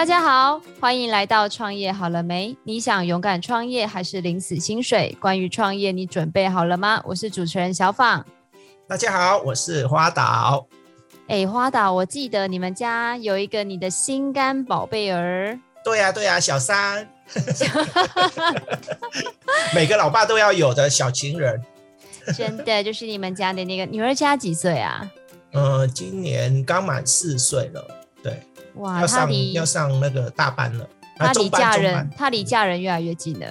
大家好，欢迎来到创业好了没？你想勇敢创业还是领死薪水？关于创业，你准备好了吗？我是主持人小访。大家好，我是花岛。哎，花岛，我记得你们家有一个你的心肝宝贝儿。对呀、啊，对呀、啊，小三。每个老爸都要有的小情人。真的，就是你们家的那个女儿家几岁啊？呃，今年刚满四岁了。对。哇，要上要上那个大班了，他离嫁人，班他离嫁人越来越近了。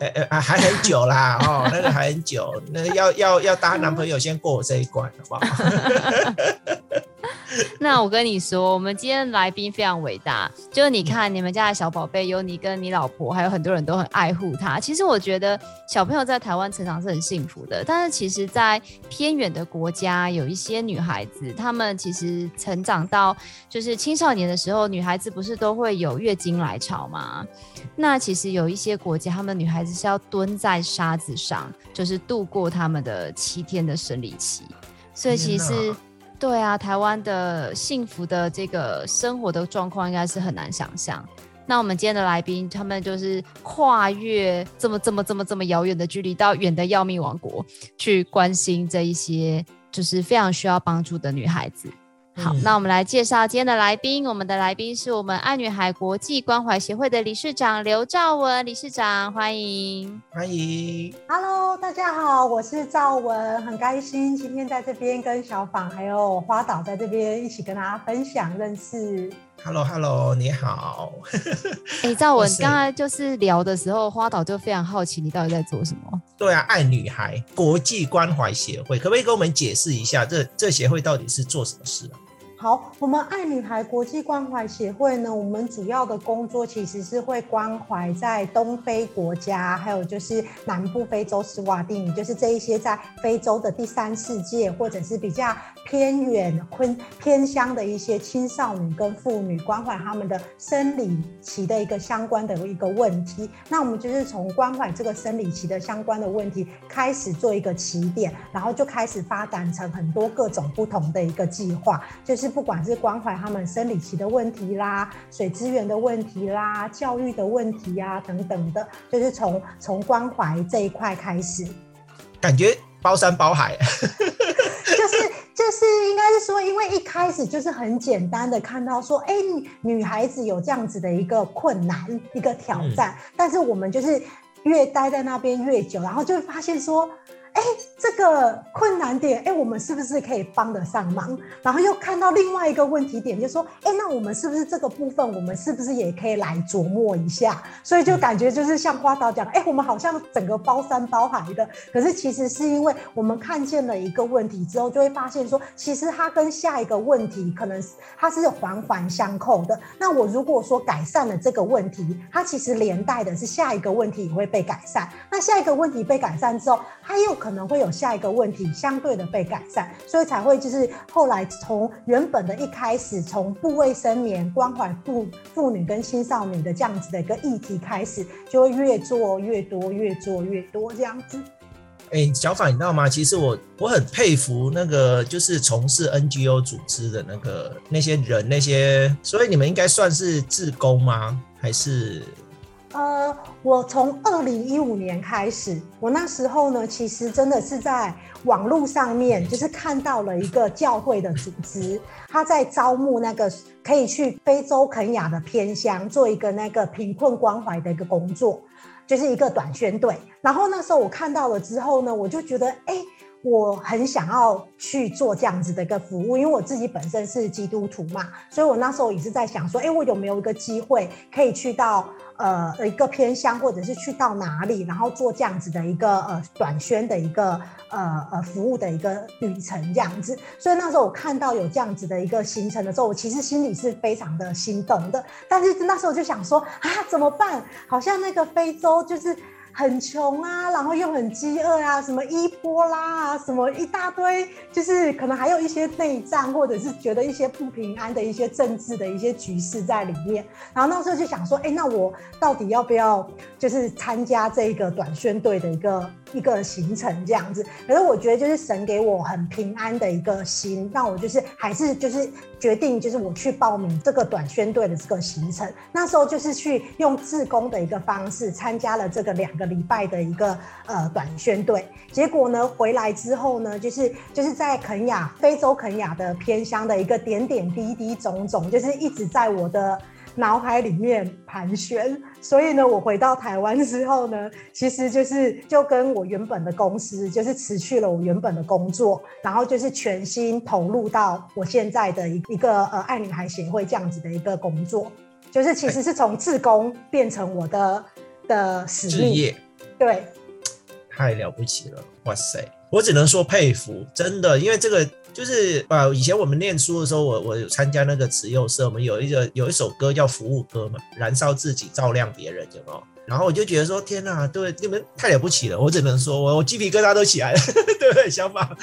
呃呃啊，还很久啦，哦，那个还很久，那个要要要搭男朋友先过我这一关，好不好？那我跟你说，我们今天来宾非常伟大，就是你看你们家的小宝贝，有你跟你老婆，还有很多人都很爱护他。其实我觉得小朋友在台湾成长是很幸福的，但是其实，在偏远的国家，有一些女孩子，她们其实成长到就是青少年的时候，女孩子不是都会有月经来潮吗？那其实有一些国家，她们女孩子是要蹲在沙子上，就是度过她们的七天的生理期，所以其实。对啊，台湾的幸福的这个生活的状况应该是很难想象。那我们今天的来宾，他们就是跨越这么这么这么这么遥远的距离，到远的要命王国去关心这一些就是非常需要帮助的女孩子。好，那我们来介绍今天的来宾。我们的来宾是我们爱女孩国际关怀协会的理事长刘兆文理事长，欢迎欢迎。Hello，大家好，我是兆文，很开心今天在这边跟小访还有花岛在这边一起跟大家分享认识。Hello，Hello，hello, 你好。哎、欸，兆文，刚才就是聊的时候，花岛就非常好奇你到底在做什么？对啊，爱女孩国际关怀协会，可不可以跟我们解释一下这这协会到底是做什么事啊？好，我们爱女孩国际关怀协会呢，我们主要的工作其实是会关怀在东非国家，还有就是南部非洲斯瓦蒂尼，就是这一些在非洲的第三世界或者是比较偏远、偏偏乡的一些青少女跟妇女，关怀他们的生理期的一个相关的一个问题。那我们就是从关怀这个生理期的相关的问题开始做一个起点，然后就开始发展成很多各种不同的一个计划，就是。不管是关怀他们生理期的问题啦、水资源的问题啦、教育的问题啊等等的，就是从从关怀这一块开始，感觉包山包海，就是应该是说，因为一开始就是很简单的看到说，哎、欸，女孩子有这样子的一个困难、一个挑战，嗯、但是我们就是越待在那边越久，然后就会发现说。哎，这个困难点，哎，我们是不是可以帮得上忙？然后又看到另外一个问题点，就说，哎，那我们是不是这个部分，我们是不是也可以来琢磨一下？所以就感觉就是像花岛讲，哎，我们好像整个包山包海的，可是其实是因为我们看见了一个问题之后，就会发现说，其实它跟下一个问题可能它是环环相扣的。那我如果说改善了这个问题，它其实连带的是下一个问题也会被改善。那下一个问题被改善之后，它又可能会有下一个问题相对的被改善，所以才会就是后来从原本的一开始，从不卫生棉关怀妇妇女跟青少年的这样子的一个议题开始，就会越做越多，越做越多这样子。哎、小法，你知道吗？其实我我很佩服那个就是从事 NGO 组织的那个那些人，那些，所以你们应该算是志工吗？还是？呃，我从二零一五年开始，我那时候呢，其实真的是在网络上面，就是看到了一个教会的组织，他在招募那个可以去非洲肯亚的偏乡做一个那个贫困关怀的一个工作，就是一个短宣队。然后那时候我看到了之后呢，我就觉得，哎。我很想要去做这样子的一个服务，因为我自己本身是基督徒嘛，所以我那时候也是在想说，哎，我有没有一个机会可以去到呃一个偏乡，或者是去到哪里，然后做这样子的一个呃短宣的一个呃呃服务的一个旅程这样子。所以那时候我看到有这样子的一个行程的时候，我其实心里是非常的心动的。但是那时候就想说啊，怎么办？好像那个非洲就是。很穷啊，然后又很饥饿啊，什么伊波拉啊，什么一大堆，就是可能还有一些内战，或者是觉得一些不平安的一些政治的一些局势在里面。然后那时候就想说，哎，那我到底要不要就是参加这个短宣队的一个一个行程这样子？可是我觉得就是神给我很平安的一个心，让我就是还是就是决定就是我去报名这个短宣队的这个行程。那时候就是去用自工的一个方式参加了这个两个礼拜的一个呃短宣队。结果呢，回来之后呢，就是就是在肯亚非洲肯亚的偏乡的一个点点滴滴种种，就是一直在我的。脑海里面盘旋，所以呢，我回到台湾之后呢，其实就是就跟我原本的公司，就是辞去了我原本的工作，然后就是全心投入到我现在的一一个呃爱女孩协会这样子的一个工作，就是其实是从自工变成我的的使命，业。对，太了不起了，哇塞，我只能说佩服，真的，因为这个。就是啊，以前我们念书的时候，我我有参加那个慈幼社，我们有一个有一首歌叫服务歌嘛，燃烧自己照亮别人，有没有？然后我就觉得说，天哪，对，你们太了不起了，我只能说我我鸡皮疙瘩都起来了，对不对，小宝？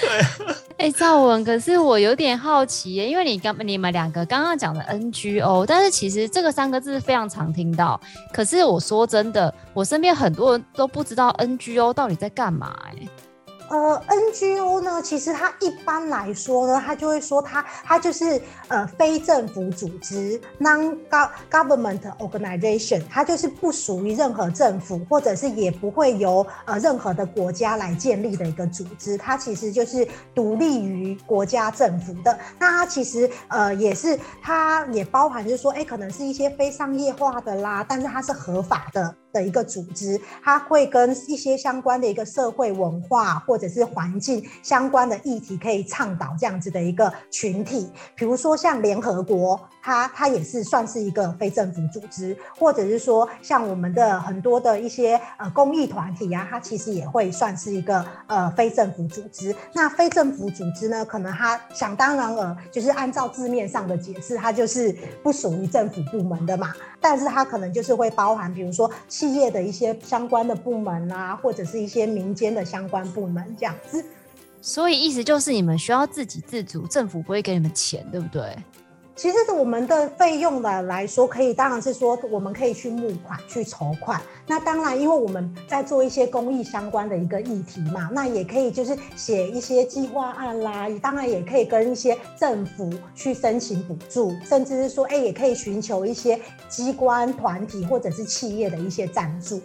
对。哎、欸，兆文，可是我有点好奇耶，因为你刚你们两个刚刚讲的 NGO，但是其实这个三个字非常常听到，可是我说真的，我身边很多人都不知道 NGO 到底在干嘛哎。呃，NGO 呢，其实它一般来说呢，它就会说它它就是呃非政府组织 （non-government organization），它就是不属于任何政府，或者是也不会由呃任何的国家来建立的一个组织。它其实就是独立于国家政府的。那它其实呃也是，它也包含就是说，哎，可能是一些非商业化的啦，但是它是合法的。的一个组织，它会跟一些相关的一个社会文化或者是环境相关的议题，可以倡导这样子的一个群体。比如说像联合国，它它也是算是一个非政府组织，或者是说像我们的很多的一些呃公益团体啊，它其实也会算是一个呃非政府组织。那非政府组织呢，可能它想当然了，就是按照字面上的解释，它就是不属于政府部门的嘛。但是它可能就是会包含，比如说。企业的一些相关的部门啊，或者是一些民间的相关部门这样子，所以意思就是你们需要自给自足，政府不会给你们钱，对不对？其实是我们的费用的来说，可以当然是说我们可以去募款、去筹款。那当然，因为我们在做一些公益相关的一个议题嘛，那也可以就是写一些计划案啦。当然也可以跟一些政府去申请补助，甚至是说，哎，也可以寻求一些机关、团体或者是企业的一些赞助。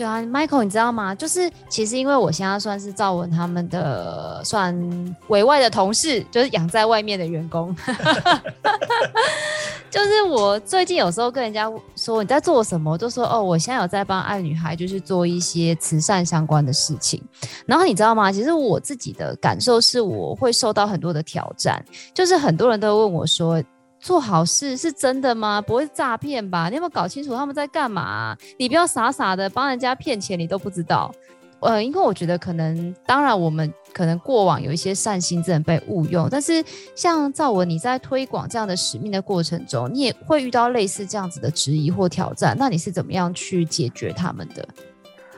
对啊，Michael，你知道吗？就是其实因为我现在算是赵文他们的算委外的同事，就是养在外面的员工。就是我最近有时候跟人家说你在做什么，我就说哦，我现在有在帮爱女孩，就是做一些慈善相关的事情。然后你知道吗？其实我自己的感受是，我会受到很多的挑战，就是很多人都问我说。做好事是真的吗？不会诈骗吧？你有没有搞清楚他们在干嘛？你不要傻傻的帮人家骗钱，你都不知道。呃，因为我觉得可能，当然我们可能过往有一些善心真的被误用，但是像赵文你在推广这样的使命的过程中，你也会遇到类似这样子的质疑或挑战，那你是怎么样去解决他们的？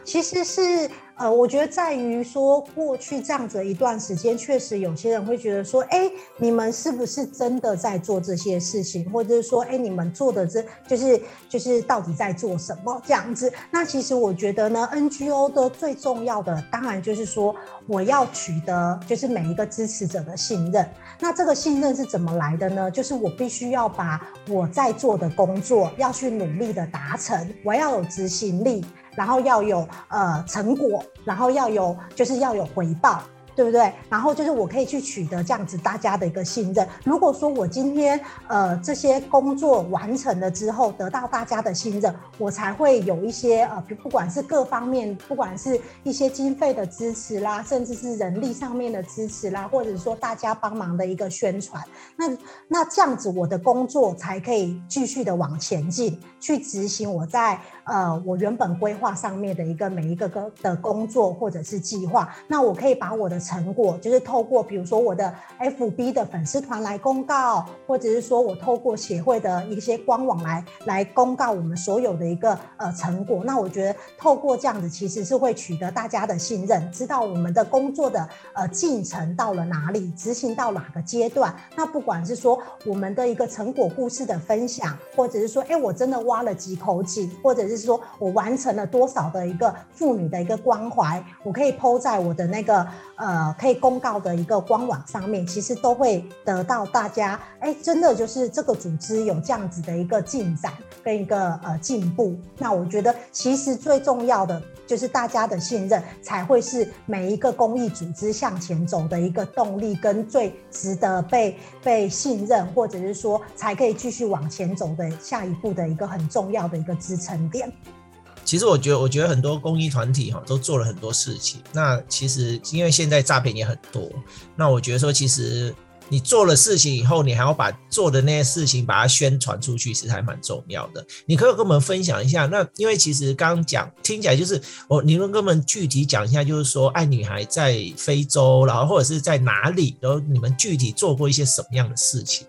其实是。呃，我觉得在于说，过去这样子一段时间，确实有些人会觉得说，哎，你们是不是真的在做这些事情，或者是说，哎，你们做的这就是就是到底在做什么这样子？那其实我觉得呢，NGO 的最重要的，当然就是说，我要取得就是每一个支持者的信任。那这个信任是怎么来的呢？就是我必须要把我在做的工作要去努力的达成，我要有执行力。然后要有呃成果，然后要有就是要有回报。对不对？然后就是我可以去取得这样子大家的一个信任。如果说我今天呃这些工作完成了之后，得到大家的信任，我才会有一些呃，不管是各方面，不管是一些经费的支持啦，甚至是人力上面的支持啦，或者说大家帮忙的一个宣传，那那这样子我的工作才可以继续的往前进，去执行我在呃我原本规划上面的一个每一个个的工作或者是计划。那我可以把我的成果就是透过，比如说我的 FB 的粉丝团来公告，或者是说我透过协会的一些官网来来公告我们所有的一个呃成果。那我觉得透过这样子，其实是会取得大家的信任，知道我们的工作的呃进程到了哪里，执行到哪个阶段。那不管是说我们的一个成果故事的分享，或者是说，哎，我真的挖了几口井，或者是说我完成了多少的一个妇女的一个关怀，我可以 po 在我的那个呃呃可以公告的一个官网上面，其实都会得到大家哎，真的就是这个组织有这样子的一个进展跟一个呃进步。那我觉得其实最重要的就是大家的信任，才会是每一个公益组织向前走的一个动力跟最值得被被信任，或者是说才可以继续往前走的下一步的一个很重要的一个支撑点。其实我觉得，我觉得很多公益团体哈都做了很多事情。那其实因为现在诈骗也很多，那我觉得说，其实你做了事情以后，你还要把做的那些事情把它宣传出去，其实还蛮重要的。你可以跟我们分享一下。那因为其实刚讲听起来就是，我你能跟我们具体讲一下，就是说爱女孩在非洲，然后或者是在哪里，然后你们具体做过一些什么样的事情？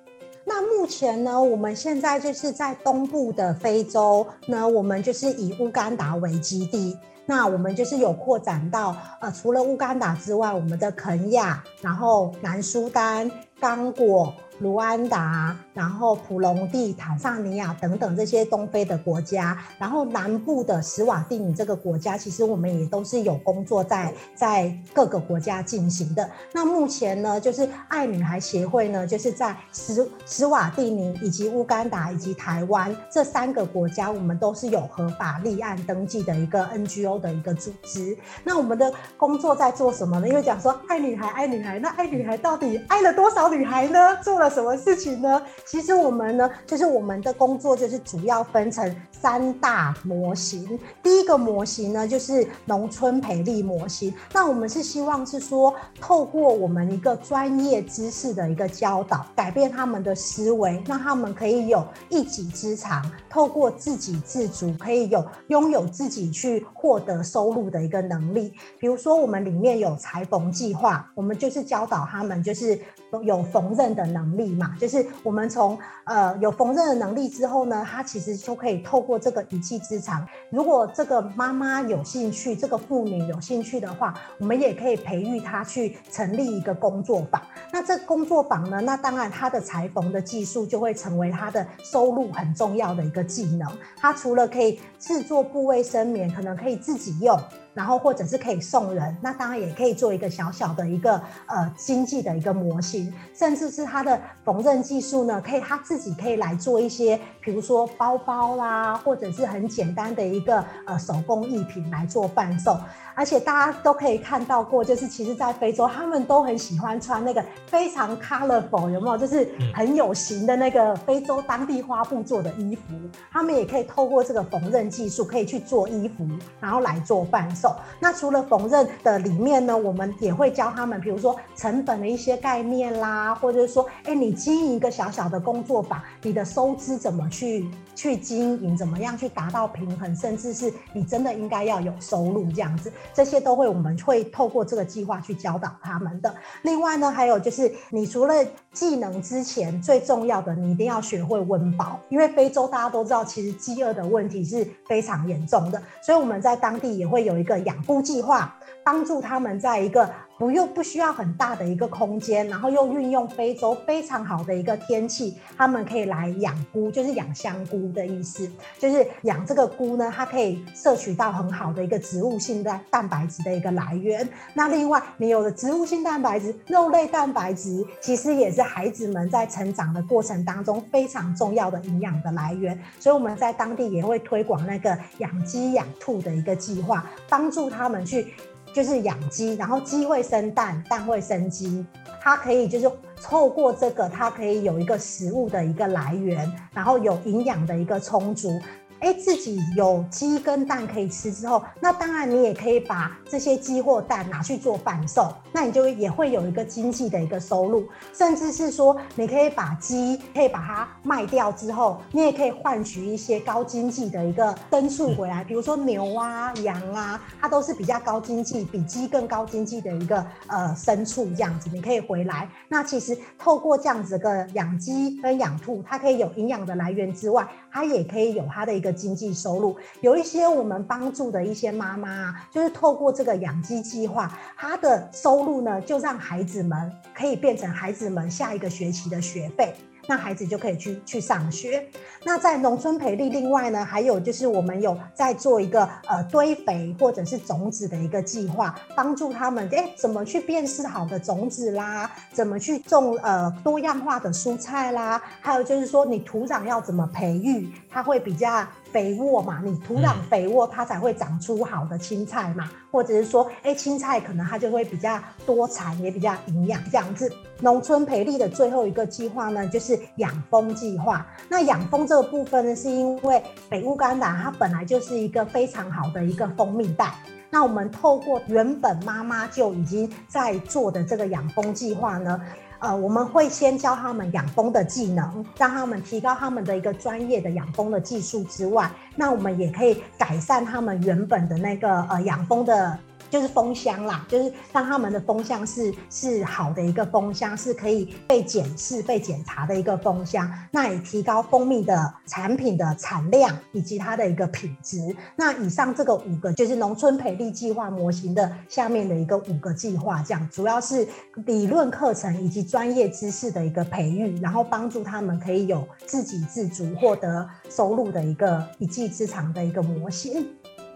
目前呢，我们现在就是在东部的非洲，那我们就是以乌干达为基地，那我们就是有扩展到呃，除了乌干达之外，我们的肯亚，然后南苏丹、刚果。卢安达，然后普隆蒂、坦桑尼亚等等这些东非的国家，然后南部的史瓦蒂尼这个国家，其实我们也都是有工作在在各个国家进行的。那目前呢，就是爱女孩协会呢，就是在史史瓦蒂尼以及乌干达以及台湾这三个国家，我们都是有合法立案登记的一个 NGO 的一个组织。那我们的工作在做什么呢？因为讲说爱女孩，爱女孩，那爱女孩到底爱了多少女孩呢？做了什么事情呢？其实我们呢，就是我们的工作就是主要分成三大模型。第一个模型呢，就是农村培力模型。那我们是希望是说，透过我们一个专业知识的一个教导，改变他们的思维，让他们可以有一技之长，透过自给自足，可以有拥有自己去获得收入的一个能力。比如说，我们里面有裁缝计划，我们就是教导他们就是有缝纫的能力嘛。就是我们从呃有缝纫的能力之后呢，他其实就可以透过这个一技之长。如果这个妈妈有兴趣，这个妇女有兴趣的话，我们也可以培育她去成立一个工作坊。那这工作坊呢，那当然她的裁缝的技术就会成为她的收入很重要的一个技能。她除了可以制作布卫生棉，可能可以自己用。然后或者是可以送人，那当然也可以做一个小小的一个呃经济的一个模型，甚至是他的缝纫技术呢，可以他自己可以来做一些，比如说包包啦，或者是很简单的一个呃手工艺品来做贩售。而且大家都可以看到过，就是其实，在非洲，他们都很喜欢穿那个非常 colorful，有没有？就是很有型的那个非洲当地花布做的衣服，他们也可以透过这个缝纫技术，可以去做衣服，然后来做贩售。那除了缝纫的里面呢，我们也会教他们，比如说成本的一些概念啦，或者是说，哎，你经营一个小小的工作坊，你的收支怎么去去经营，怎么样去达到平衡，甚至是你真的应该要有收入这样子。这些都会，我们会透过这个计划去教导他们的。另外呢，还有就是，你除了技能之前，最重要的，你一定要学会温饱，因为非洲大家都知道，其实饥饿的问题是非常严重的，所以我们在当地也会有一个养护计划，帮助他们在一个。不又不需要很大的一个空间，然后又运用非洲非常好的一个天气，他们可以来养菇，就是养香菇的意思，就是养这个菇呢，它可以摄取到很好的一个植物性的蛋白质的一个来源。那另外，你有了植物性蛋白质、肉类蛋白质，其实也是孩子们在成长的过程当中非常重要的营养的来源。所以我们在当地也会推广那个养鸡养兔的一个计划，帮助他们去。就是养鸡，然后鸡会生蛋，蛋会生鸡，它可以就是透过这个，它可以有一个食物的一个来源，然后有营养的一个充足。哎，自己有鸡跟蛋可以吃之后，那当然你也可以把这些鸡或蛋拿去做贩售，那你就也会有一个经济的一个收入，甚至是说你可以把鸡可以把它卖掉之后，你也可以换取一些高经济的一个牲畜回来，比如说牛啊、羊啊，它都是比较高经济，比鸡更高经济的一个呃牲畜这样子，你可以回来。那其实透过这样子个养鸡跟养兔，它可以有营养的来源之外，它也可以有它的一个。经济收入，有一些我们帮助的一些妈妈啊，就是透过这个养鸡计划，她的收入呢，就让孩子们可以变成孩子们下一个学期的学费。那孩子就可以去去上学。那在农村培力，另外呢，还有就是我们有在做一个呃堆肥或者是种子的一个计划，帮助他们哎怎么去辨识好的种子啦，怎么去种呃多样化的蔬菜啦，还有就是说你土壤要怎么培育，它会比较。肥沃嘛，你土壤肥沃，它才会长出好的青菜嘛，或者是说，哎，青菜可能它就会比较多产，也比较营养这样子。农村培力的最后一个计划呢，就是养蜂计划。那养蜂这个部分呢，是因为北乌干达它本来就是一个非常好的一个蜂蜜带。那我们透过原本妈妈就已经在做的这个养蜂计划呢。呃，我们会先教他们养蜂的技能，让他们提高他们的一个专业的养蜂的技术之外，那我们也可以改善他们原本的那个呃养蜂的。就是蜂箱啦，就是让他们的蜂箱是是好的一个蜂箱，是可以被检视、被检查的一个蜂箱。那也提高蜂蜜的产品的产量以及它的一个品质。那以上这个五个就是农村培力计划模型的下面的一个五个计划，这样主要是理论课程以及专业知识的一个培育，然后帮助他们可以有自给自足、获得收入的一个一技之长的一个模型。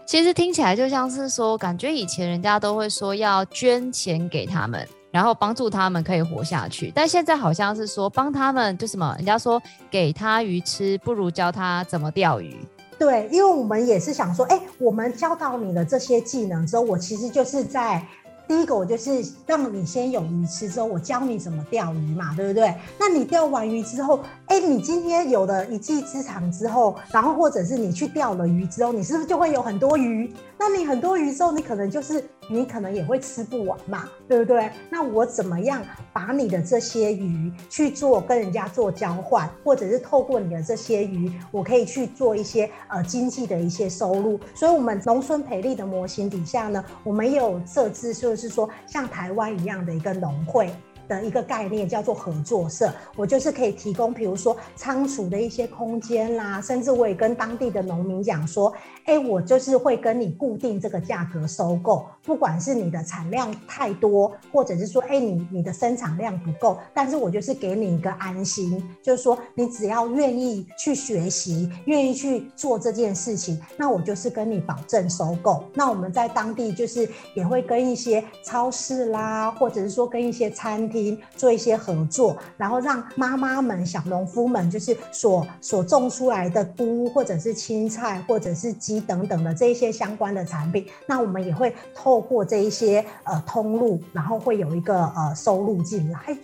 其实听起来就像是说，感觉以前人家都会说要捐钱给他们，然后帮助他们可以活下去。但现在好像是说帮他们就什么，人家说给他鱼吃，不如教他怎么钓鱼。对，因为我们也是想说，哎，我们教到你的这些技能之后，我其实就是在。第一个，我就是让你先有鱼吃，之后我教你怎么钓鱼嘛，对不对？那你钓完鱼之后，哎，你今天有了一技之长之后，然后或者是你去钓了鱼之后，你是不是就会有很多鱼？那你很多鱼之后，你可能就是你可能也会吃不完嘛，对不对？那我怎么样把你的这些鱼去做跟人家做交换，或者是透过你的这些鱼，我可以去做一些呃经济的一些收入？所以，我们农村培力的模型底下呢，我们也有设置。就是说，像台湾一样的一个农会。的一个概念叫做合作社，我就是可以提供，比如说仓储的一些空间啦，甚至我也跟当地的农民讲说，哎，我就是会跟你固定这个价格收购，不管是你的产量太多，或者是说，哎，你你的生产量不够，但是我就是给你一个安心，就是说你只要愿意去学习，愿意去做这件事情，那我就是跟你保证收购。那我们在当地就是也会跟一些超市啦，或者是说跟一些餐厅。做一些合作，然后让妈妈们、小农夫们，就是所所种出来的菇，或者是青菜，或者是鸡等等的这一些相关的产品，那我们也会透过这一些呃通路，然后会有一个呃收入进来。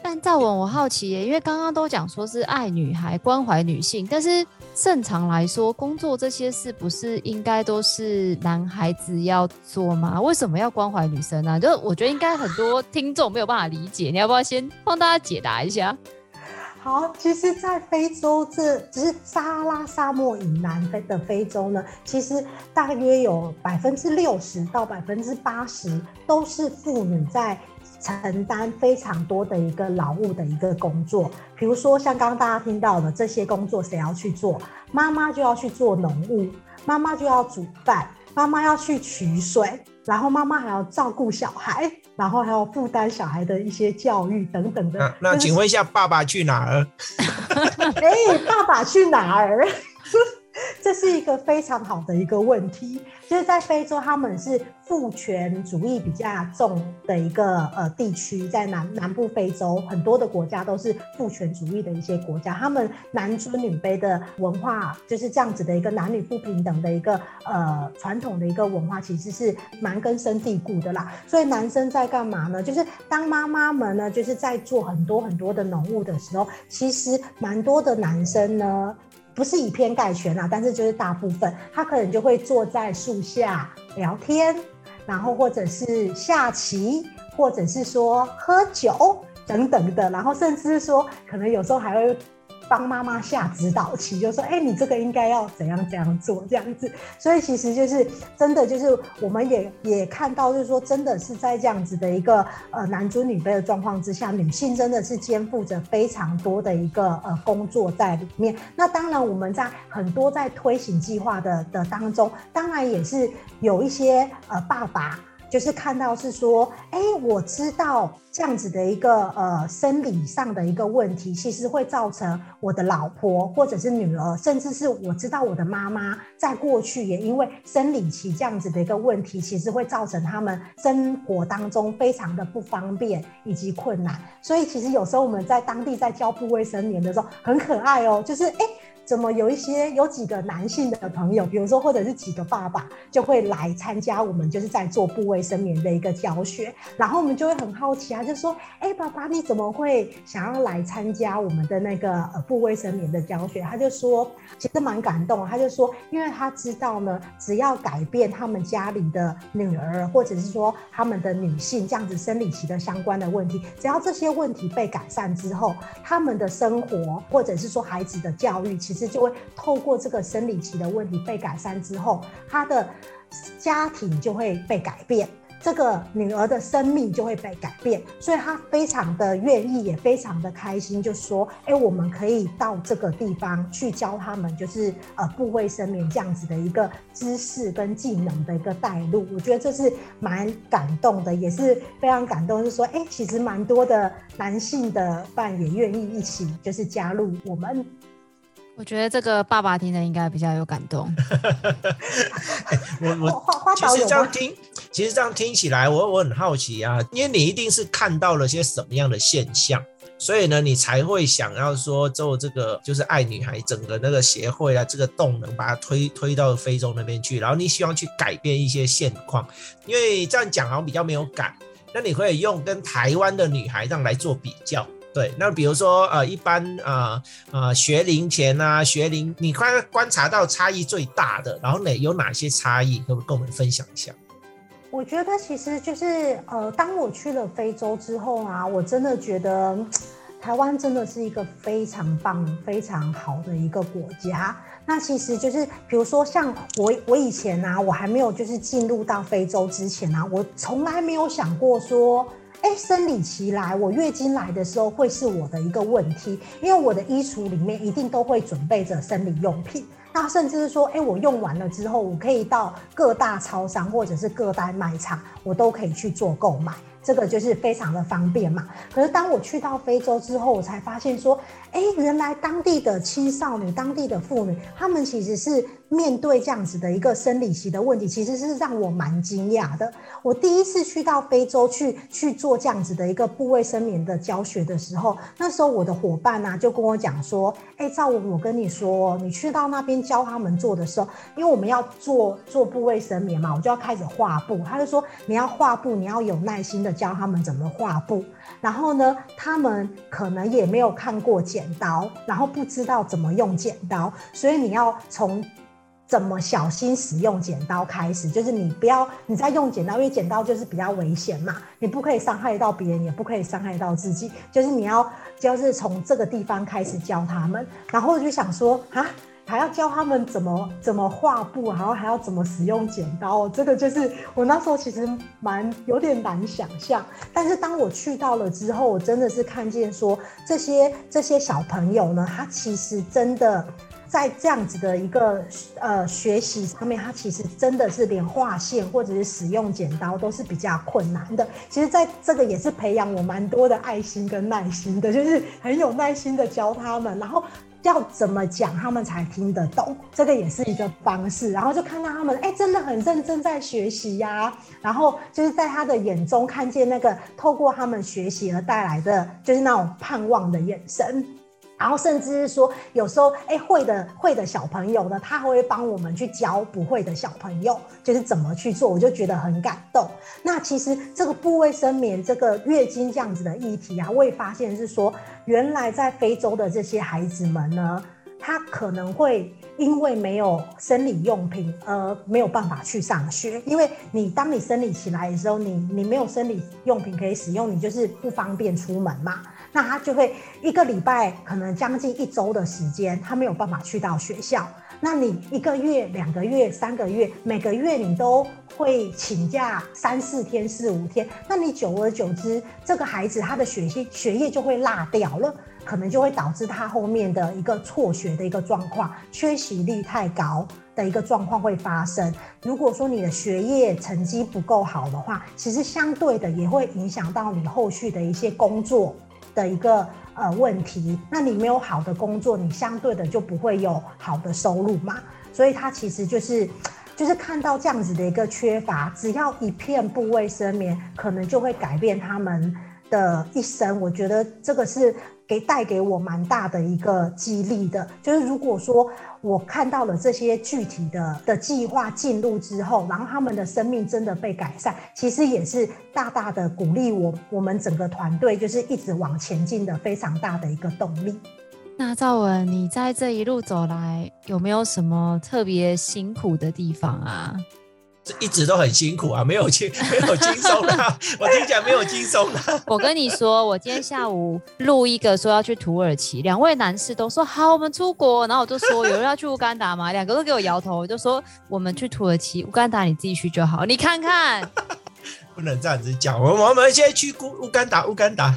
但赵文，我好奇耶，因为刚刚都讲说是爱女孩、关怀女性，但是正常来说，工作这些事不是应该都是男孩子要做吗？为什么要关怀女生呢？就我觉得应该很多听众没有办法理解，你要不要先帮大家解答一下？好，其实，在非洲这只是撒拉沙漠以南的非洲呢，其实大约有百分之六十到百分之八十都是妇女在。承担非常多的一个劳务的一个工作，比如说像刚刚大家听到的这些工作，谁要去做？妈妈就要去做农务，妈妈就要煮饭，妈妈要去取水，然后妈妈还要照顾小孩，然后还要负担小孩的一些教育等等的。那，那请问一下，爸爸去哪儿？哎、欸，爸爸去哪儿？这是一个非常好的一个问题，就是在非洲，他们是父权主义比较重的一个呃地区，在南南部非洲很多的国家都是父权主义的一些国家，他们男尊女卑的文化就是这样子的一个男女不平等的一个呃传统的一个文化，其实是蛮根深蒂固的啦。所以男生在干嘛呢？就是当妈妈们呢，就是在做很多很多的农务的时候，其实蛮多的男生呢。不是以偏概全啊，但是就是大部分，他可能就会坐在树下聊天，然后或者是下棋，或者是说喝酒等等的，然后甚至说，可能有时候还会。帮妈妈下指导棋，就说：“哎，你这个应该要怎样怎样做，这样子。”所以其实就是真的，就是我们也也看到，就是说，真的是在这样子的一个呃男尊女卑的状况之下，女性真的是肩负着非常多的一个呃工作在里面。那当然，我们在很多在推行计划的的当中，当然也是有一些呃爸爸。就是看到是说，哎，我知道这样子的一个呃生理上的一个问题，其实会造成我的老婆或者是女儿，甚至是我知道我的妈妈，在过去也因为生理期这样子的一个问题，其实会造成他们生活当中非常的不方便以及困难。所以其实有时候我们在当地在教部卫生棉的时候，很可爱哦，就是哎。怎么有一些有几个男性的朋友，比如说或者是几个爸爸，就会来参加我们就是在做部卫生棉的一个教学，然后我们就会很好奇啊，就说，哎，爸爸你怎么会想要来参加我们的那个呃部卫生棉的教学？他就说，其实蛮感动，他就说，因为他知道呢，只要改变他们家里的女儿，或者是说他们的女性这样子生理期的相关的问题，只要这些问题被改善之后，他们的生活或者是说孩子的教育，其实。其实就会透过这个生理期的问题被改善之后，他的家庭就会被改变，这个女儿的生命就会被改变，所以他非常的愿意，也非常的开心，就说：“哎，我们可以到这个地方去教他们，就是呃，布卫生棉这样子的一个知识跟技能的一个带路。”我觉得这是蛮感动的，也是非常感动，是说：“哎，其实蛮多的男性的伴也愿意一起，就是加入我们。”我觉得这个爸爸听的应该比较有感动。我我其实这样听，其实这样听起来，我我很好奇啊，因为你一定是看到了些什么样的现象，所以呢，你才会想要说做这个，就是爱女孩整个那个协会啊，这个动能把它推推到非洲那边去，然后你希望去改变一些现况，因为这样讲好像比较没有感，那你可以用跟台湾的女孩这样来做比较。对，那比如说呃，一般啊啊、呃呃、学龄前啊，学龄你观观察到差异最大的，然后哪有哪些差异，可不可以跟我们分享一下？我觉得其实就是呃，当我去了非洲之后啊，我真的觉得台湾真的是一个非常棒、非常好的一个国家。那其实就是比如说像我我以前啊，我还没有就是进入到非洲之前啊，我从来没有想过说。哎，生理期来，我月经来的时候会是我的一个问题，因为我的衣橱里面一定都会准备着生理用品。那甚至是说，哎，我用完了之后，我可以到各大超商或者是各大卖场，我都可以去做购买，这个就是非常的方便嘛。可是当我去到非洲之后，我才发现说，哎，原来当地的青少女、当地的妇女，她们其实是。面对这样子的一个生理期的问题，其实是让我蛮惊讶的。我第一次去到非洲去去做这样子的一个布卫生棉的教学的时候，那时候我的伙伴呢、就跟我讲说：“哎，赵文，我跟你说，你去到那边教他们做的时候，因为我们要做做布卫生棉嘛，我就要开始画布。他就说你要画布，你要有耐心的教他们怎么画布。然后呢，他们可能也没有看过剪刀，然后不知道怎么用剪刀，所以你要从。”怎么小心使用剪刀开始，就是你不要你在用剪刀，因为剪刀就是比较危险嘛，你不可以伤害到别人，也不可以伤害到自己，就是你要就是从这个地方开始教他们，然后我就想说啊，还要教他们怎么怎么画布，然后还要怎么使用剪刀，这个就是我那时候其实蛮有点难想象，但是当我去到了之后，我真的是看见说这些这些小朋友呢，他其实真的。在这样子的一个呃学习上面，他其实真的是连画线或者是使用剪刀都是比较困难的。其实，在这个也是培养我蛮多的爱心跟耐心的，就是很有耐心的教他们，然后要怎么讲他们才听得懂，这个也是一个方式。然后就看到他们，哎，真的很认真在学习呀。然后就是在他的眼中看见那个透过他们学习而带来的，就是那种盼望的眼神。然后甚至是说，有时候哎，会的会的小朋友呢，他还会帮我们去教不会的小朋友，就是怎么去做，我就觉得很感动。那其实这个布卫生棉，这个月经这样子的议题啊，我也发现是说，原来在非洲的这些孩子们呢，他可能会因为没有生理用品而没有办法去上学，因为你当你生理起来的时候，你你没有生理用品可以使用，你就是不方便出门嘛。那他就会一个礼拜，可能将近一周的时间，他没有办法去到学校。那你一个月、两个月、三个月，每个月你都会请假三四天、四五天，那你久而久之，这个孩子他的学习学业就会落掉了，可能就会导致他后面的一个辍学的一个状况，缺席率太高。的一个状况会发生。如果说你的学业成绩不够好的话，其实相对的也会影响到你后续的一些工作的一个呃问题。那你没有好的工作，你相对的就不会有好的收入嘛。所以他其实就是就是看到这样子的一个缺乏，只要一片布卫生棉，可能就会改变他们的一生。我觉得这个是。给带给我蛮大的一个激励的，就是如果说我看到了这些具体的的计划进入之后，然后他们的生命真的被改善，其实也是大大的鼓励我我们整个团队就是一直往前进的非常大的一个动力。那赵文，你在这一路走来有没有什么特别辛苦的地方啊？一直都很辛苦啊，没有轻 没有轻松的，我听起来没有轻松的。我跟你说，我今天下午录一个说要去土耳其，两位男士都说好，我们出国。然后我就说有人要去乌干达吗？两个都给我摇头，我就说我们去土耳其，乌干达你自己去就好。你看看，不能这样子讲，我我们现在去乌乌干达，乌干达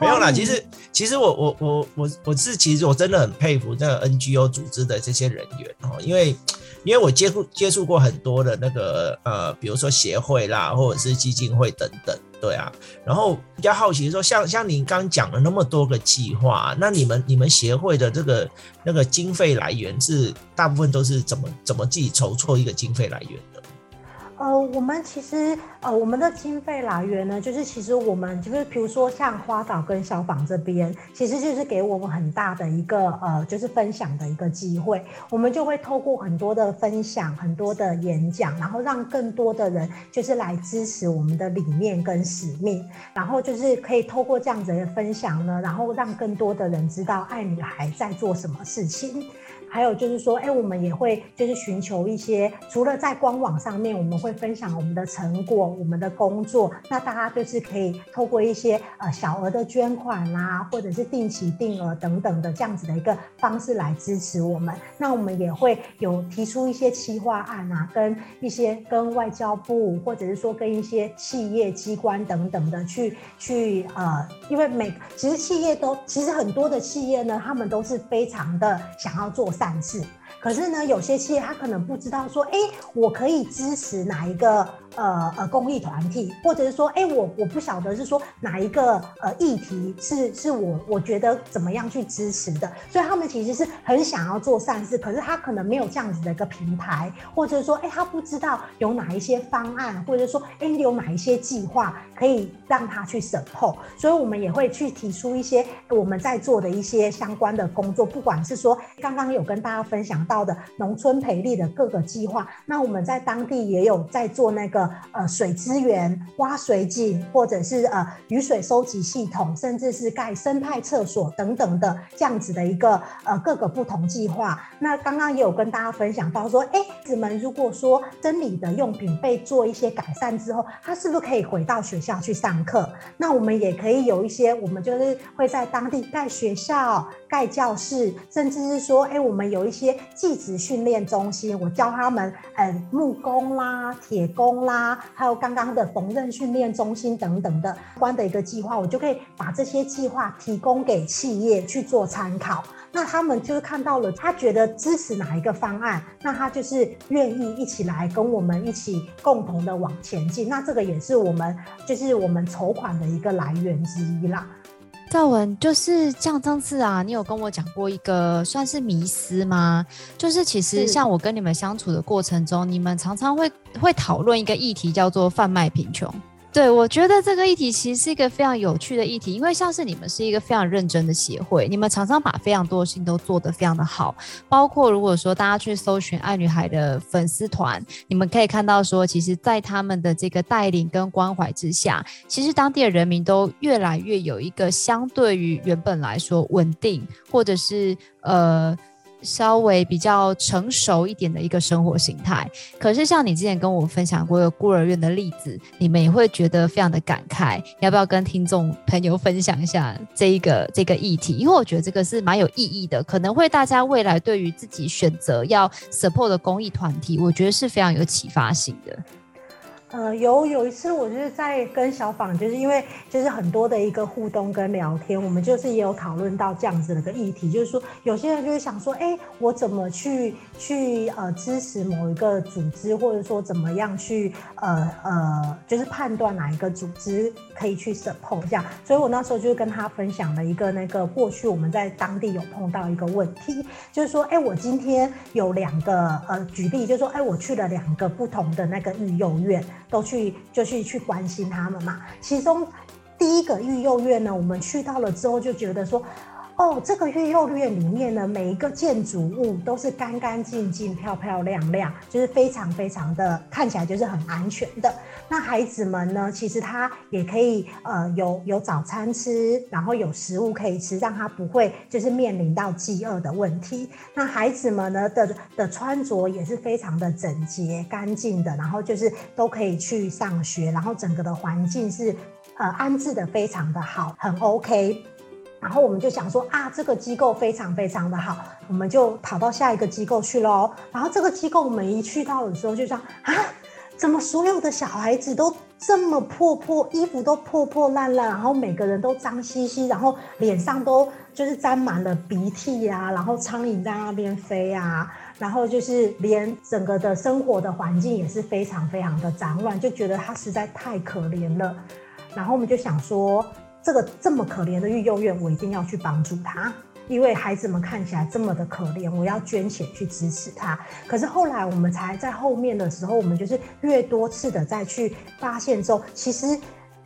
没有啦。其实其实我我我我我是其实我真的很佩服这个 NGO 组织的这些人员哦，因为。因为我接触接触过很多的那个呃，比如说协会啦，或者是基金会等等，对啊。然后比较好奇说，像像您刚讲了那么多个计划，那你们你们协会的这个那个经费来源是大部分都是怎么怎么自己筹措一个经费来源？呃，我们其实呃，我们的经费来源呢，就是其实我们就是比如说像花岛跟消防这边，其实就是给我们很大的一个呃，就是分享的一个机会。我们就会透过很多的分享、很多的演讲，然后让更多的人就是来支持我们的理念跟使命，然后就是可以透过这样子的分享呢，然后让更多的人知道爱女孩在做什么事情。还有就是说，哎，我们也会就是寻求一些，除了在官网上面，我们会分享我们的成果、我们的工作，那大家就是可以透过一些呃小额的捐款啦、啊，或者是定期定额等等的这样子的一个方式来支持我们。那我们也会有提出一些企划案啊，跟一些跟外交部或者是说跟一些企业机关等等的去去呃，因为每其实企业都其实很多的企业呢，他们都是非常的想要做。但是，可是呢，有些企业他可能不知道说，哎，我可以支持哪一个。呃呃，公益团体，或者是说，哎，我我不晓得是说哪一个呃议题是是我我觉得怎么样去支持的，所以他们其实是很想要做善事，可是他可能没有这样子的一个平台，或者说，哎，他不知道有哪一些方案，或者说，哎，有哪一些计划可以让他去审后，所以我们也会去提出一些我们在做的一些相关的工作，不管是说刚刚有跟大家分享到的农村培力的各个计划，那我们在当地也有在做那个。呃，水资源、挖水井，或者是呃雨水收集系统，甚至是盖生态厕所等等的这样子的一个呃各个不同计划。那刚刚也有跟大家分享到说，哎，子们如果说真理的用品被做一些改善之后，他是不是可以回到学校去上课？那我们也可以有一些，我们就是会在当地盖学校、盖教室，甚至是说，哎，我们有一些技职训练中心，我教他们，呃，木工啦、铁工啦。啊，还有刚刚的缝纫训练中心等等的关的一个计划，我就可以把这些计划提供给企业去做参考。那他们就是看到了，他觉得支持哪一个方案，那他就是愿意一起来跟我们一起共同的往前进。那这个也是我们就是我们筹款的一个来源之一啦。兆文，就是像上次啊，你有跟我讲过一个算是迷思吗？就是其实像我跟你们相处的过程中，你们常常会会讨论一个议题，叫做贩卖贫穷。对，我觉得这个议题其实是一个非常有趣的议题，因为像是你们是一个非常认真的协会，你们常常把非常多的事情都做得非常的好，包括如果说大家去搜寻爱女孩的粉丝团，你们可以看到说，其实，在他们的这个带领跟关怀之下，其实当地的人民都越来越有一个相对于原本来说稳定，或者是呃。稍微比较成熟一点的一个生活形态，可是像你之前跟我分享过一个孤儿院的例子，你们也会觉得非常的感慨。要不要跟听众朋友分享一下这一个 这个议题？因为我觉得这个是蛮有意义的，可能会大家未来对于自己选择要 support 的公益团体，我觉得是非常有启发性的。呃，有有一次，我就是在跟小访，就是因为就是很多的一个互动跟聊天，我们就是也有讨论到这样子的一个议题，就是说有些人就是想说，哎，我怎么去去呃支持某一个组织，或者说怎么样去呃呃，就是判断哪一个组织可以去 support 这样，所以我那时候就跟他分享了一个那个过去我们在当地有碰到一个问题，就是说，哎，我今天有两个呃举例，就是说，哎，我去了两个不同的那个育幼院。都去就去去关心他们嘛。其中第一个育幼院呢，我们去到了之后就觉得说，哦，这个育幼院里面呢，每一个建筑物都是干干净净、漂漂亮亮，就是非常非常的看起来就是很安全的。那孩子们呢，其实他也可以呃有有早餐吃，然后有食物可以吃，让他不会就是面临到饥饿的问题。那孩子们呢的的穿着也是非常的整洁干净的，然后就是都可以去上学，然后整个的环境是。呃，安置的非常的好，很 OK。然后我们就想说啊，这个机构非常非常的好，我们就跑到下一个机构去喽。然后这个机构我们一去到的时候，就说啊，怎么所有的小孩子都这么破破，衣服都破破烂烂，然后每个人都脏兮兮，然后脸上都就是沾满了鼻涕呀，然后苍蝇在那边飞啊，然后就是连整个的生活的环境也是非常非常的脏乱，就觉得他实在太可怜了。然后我们就想说，这个这么可怜的育幼院，我一定要去帮助他，因为孩子们看起来这么的可怜，我要捐钱去支持他。可是后来我们才在后面的时候，我们就是越多次的再去发现之后，其实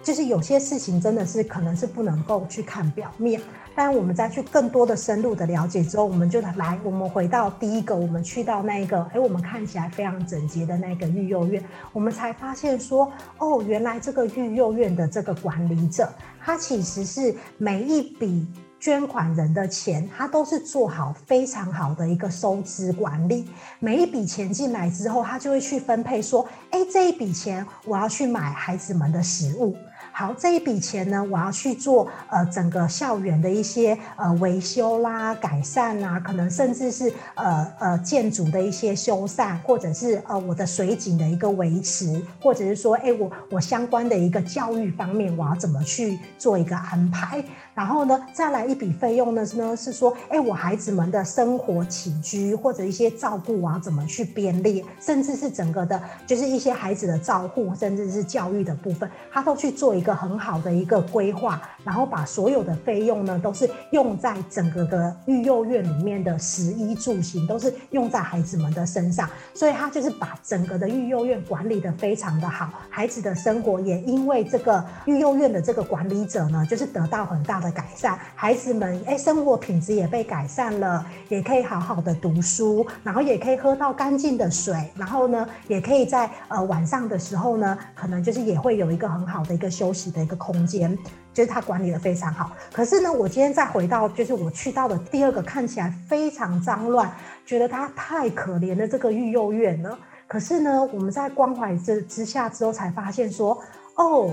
就是有些事情真的是可能是不能够去看表面。但我们再去更多的深入的了解之后，我们就来，我们回到第一个，我们去到那个，哎，我们看起来非常整洁的那个育幼院，我们才发现说，哦，原来这个育幼院的这个管理者，它其实是每一笔捐款人的钱，它都是做好非常好的一个收支管理，每一笔钱进来之后，它就会去分配说，哎，这一笔钱我要去买孩子们的食物。好，这一笔钱呢，我要去做呃整个校园的一些呃维修啦、改善啦，可能甚至是呃呃建筑的一些修缮，或者是呃我的水井的一个维持，或者是说，哎，我我相关的一个教育方面，我要怎么去做一个安排？然后呢，再来一笔费用呢，呢是说，哎，我孩子们的生活起居或者一些照顾，我要怎么去编列，甚至是整个的，就是一些孩子的照护，甚至是教育的部分，他都去做一一个很好的一个规划，然后把所有的费用呢，都是用在整个的育幼院里面的食衣住行，都是用在孩子们的身上，所以他就是把整个的育幼院管理的非常的好，孩子的生活也因为这个育幼院的这个管理者呢，就是得到很大的改善，孩子们哎，生活品质也被改善了，也可以好好的读书，然后也可以喝到干净的水，然后呢，也可以在呃晚上的时候呢，可能就是也会有一个很好的一个休息的一个空间，就是他管理得非常好。可是呢，我今天再回到就是我去到的第二个看起来非常脏乱，觉得他太可怜的这个育幼院了。可是呢，我们在关怀之之下之后才发现说，哦。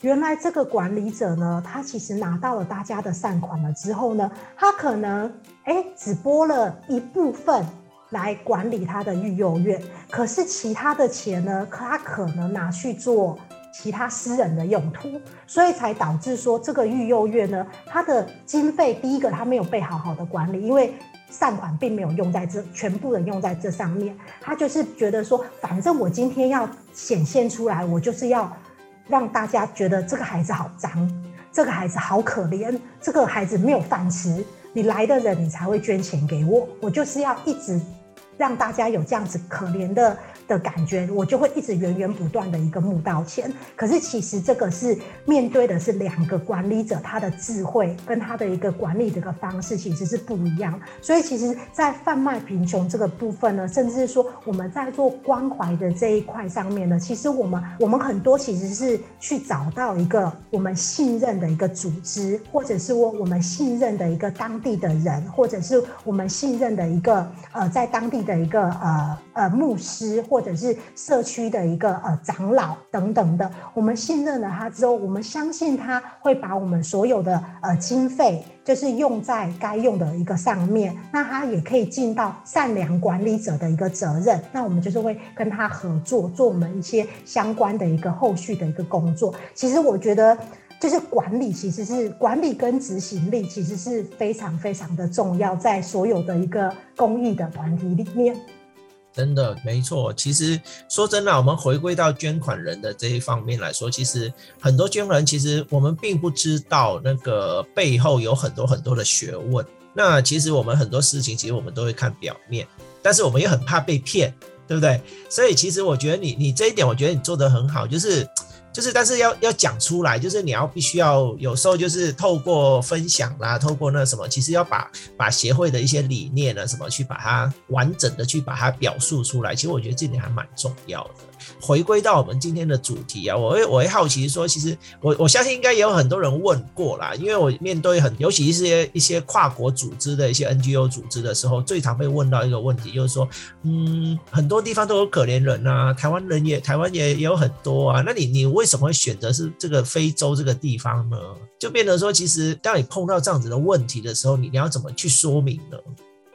原来这个管理者呢，他其实拿到了大家的善款了之后呢，他可能诶只拨了一部分来管理他的育幼院，可是其他的钱呢，他可能拿去做其他私人的用途，所以才导致说这个育幼院呢，它的经费第一个他没有被好好的管理，因为善款并没有用在这全部的用在这上面，他就是觉得说，反正我今天要显现出来，我就是要。让大家觉得这个孩子好脏，这个孩子好可怜，这个孩子没有饭吃，你来的人你才会捐钱给我，我就是要一直让大家有这样子可怜的。的感觉，我就会一直源源不断的一个募到钱。可是其实这个是面对的是两个管理者，他的智慧跟他的一个管理的一个方式其实是不一样。所以其实，在贩卖贫穷这个部分呢，甚至是说我们在做关怀的这一块上面呢，其实我们我们很多其实是去找到一个我们信任的一个组织，或者是我我们信任的一个当地的人，或者是我们信任的一个呃在当地的一个呃。呃牧师或者是社区的一个呃长老等等的，我们信任了他之后，我们相信他会把我们所有的呃经费就是用在该用的一个上面，那他也可以尽到善良管理者的一个责任，那我们就是会跟他合作，做我们一些相关的一个后续的一个工作。其实我觉得。就是管理，其实是管理跟执行力，其实是非常非常的重要，在所有的一个公益的团体里面。真的没错，其实说真的，我们回归到捐款人的这一方面来说，其实很多捐款人，其实我们并不知道那个背后有很多很多的学问。那其实我们很多事情，其实我们都会看表面，但是我们也很怕被骗，对不对？所以其实我觉得你你这一点，我觉得你做得很好，就是。就是，但是要要讲出来，就是你要必须要有时候就是透过分享啦，透过那什么，其实要把把协会的一些理念啊什么去把它完整的去把它表述出来。其实我觉得这点还蛮重要的。回归到我们今天的主题啊，我会我会好奇说，其实我我相信应该也有很多人问过啦，因为我面对很尤其是一些一些跨国组织的一些 NGO 组织的时候，最常被问到一个问题，就是说，嗯，很多地方都有可怜人啊，台湾人也台湾也也有很多啊，那你你为什么会选择是这个非洲这个地方呢？就变得说，其实当你碰到这样子的问题的时候，你你要怎么去说明呢？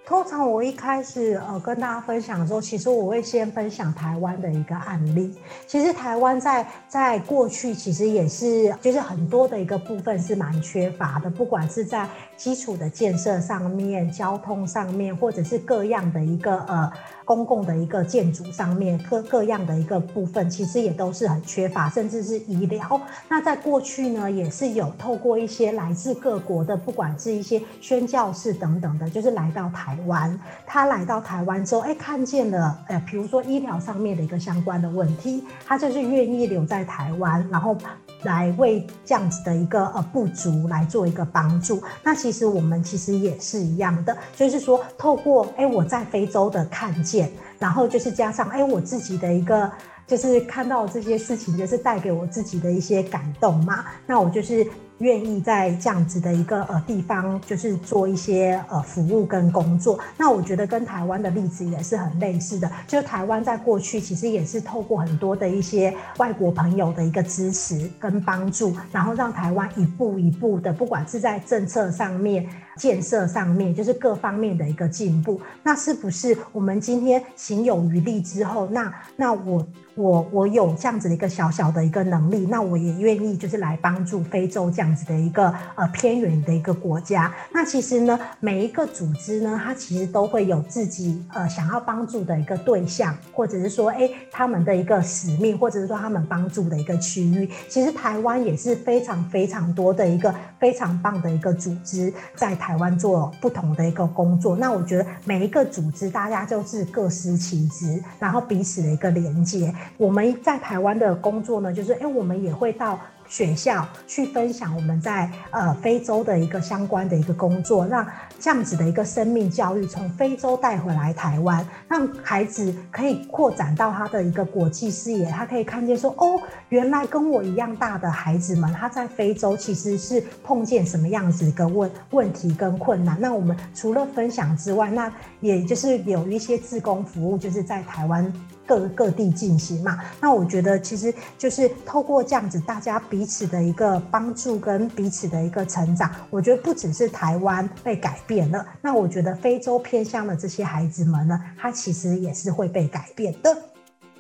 通常我一开始呃跟大家分享的时候，其实我会先分享台湾的一个案例。其实台湾在在过去其实也是就是很多的一个部分是蛮缺乏的，不管是在基础的建设上面、交通上面，或者是各样的一个呃。公共的一个建筑上面各各样的一个部分，其实也都是很缺乏，甚至是医疗。那在过去呢，也是有透过一些来自各国的，不管是一些宣教士等等的，就是来到台湾。他来到台湾之后，哎，看见了，呃，比如说医疗上面的一个相关的问题，他就是愿意留在台湾，然后。来为这样子的一个呃不足来做一个帮助。那其实我们其实也是一样的，就是说透过哎、我在非洲的看见，然后就是加上哎、我自己的一个就是看到这些事情，就是带给我自己的一些感动嘛。那我就是。愿意在这样子的一个呃地方，就是做一些呃服务跟工作。那我觉得跟台湾的例子也是很类似的。就台湾在过去其实也是透过很多的一些外国朋友的一个支持跟帮助，然后让台湾一步一步的，不管是在政策上面、建设上面，就是各方面的一个进步。那是不是我们今天行有余力之后，那那我？我我有这样子的一个小小的一个能力，那我也愿意就是来帮助非洲这样子的一个呃偏远的一个国家。那其实呢，每一个组织呢，它其实都会有自己呃想要帮助的一个对象，或者是说，哎，他们的一个使命，或者是说他们帮助的一个区域。其实台湾也是非常非常多的一个非常棒的一个组织，在台台湾做不同的一个工作。那我觉得每一个组织，大家就是各司其职，然后彼此的一个连接。我们在台湾的工作呢，就是诶，我们也会到学校去分享我们在呃非洲的一个相关的一个工作，让这样子的一个生命教育从非洲带回来台湾，让孩子可以扩展到他的一个国际视野，他可以看见说哦，原来跟我一样大的孩子们，他在非洲其实是碰见什么样子的问问题跟困难。那我们除了分享之外，那也就是有一些志工服务，就是在台湾。各各地进行嘛，那我觉得其实就是透过这样子，大家彼此的一个帮助跟彼此的一个成长，我觉得不只是台湾被改变了，那我觉得非洲偏乡的这些孩子们呢，他其实也是会被改变的。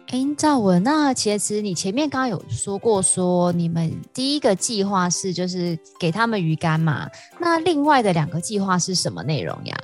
哎，赵文，那其实你前面刚刚有说过，说你们第一个计划是就是给他们鱼竿嘛，那另外的两个计划是什么内容呀？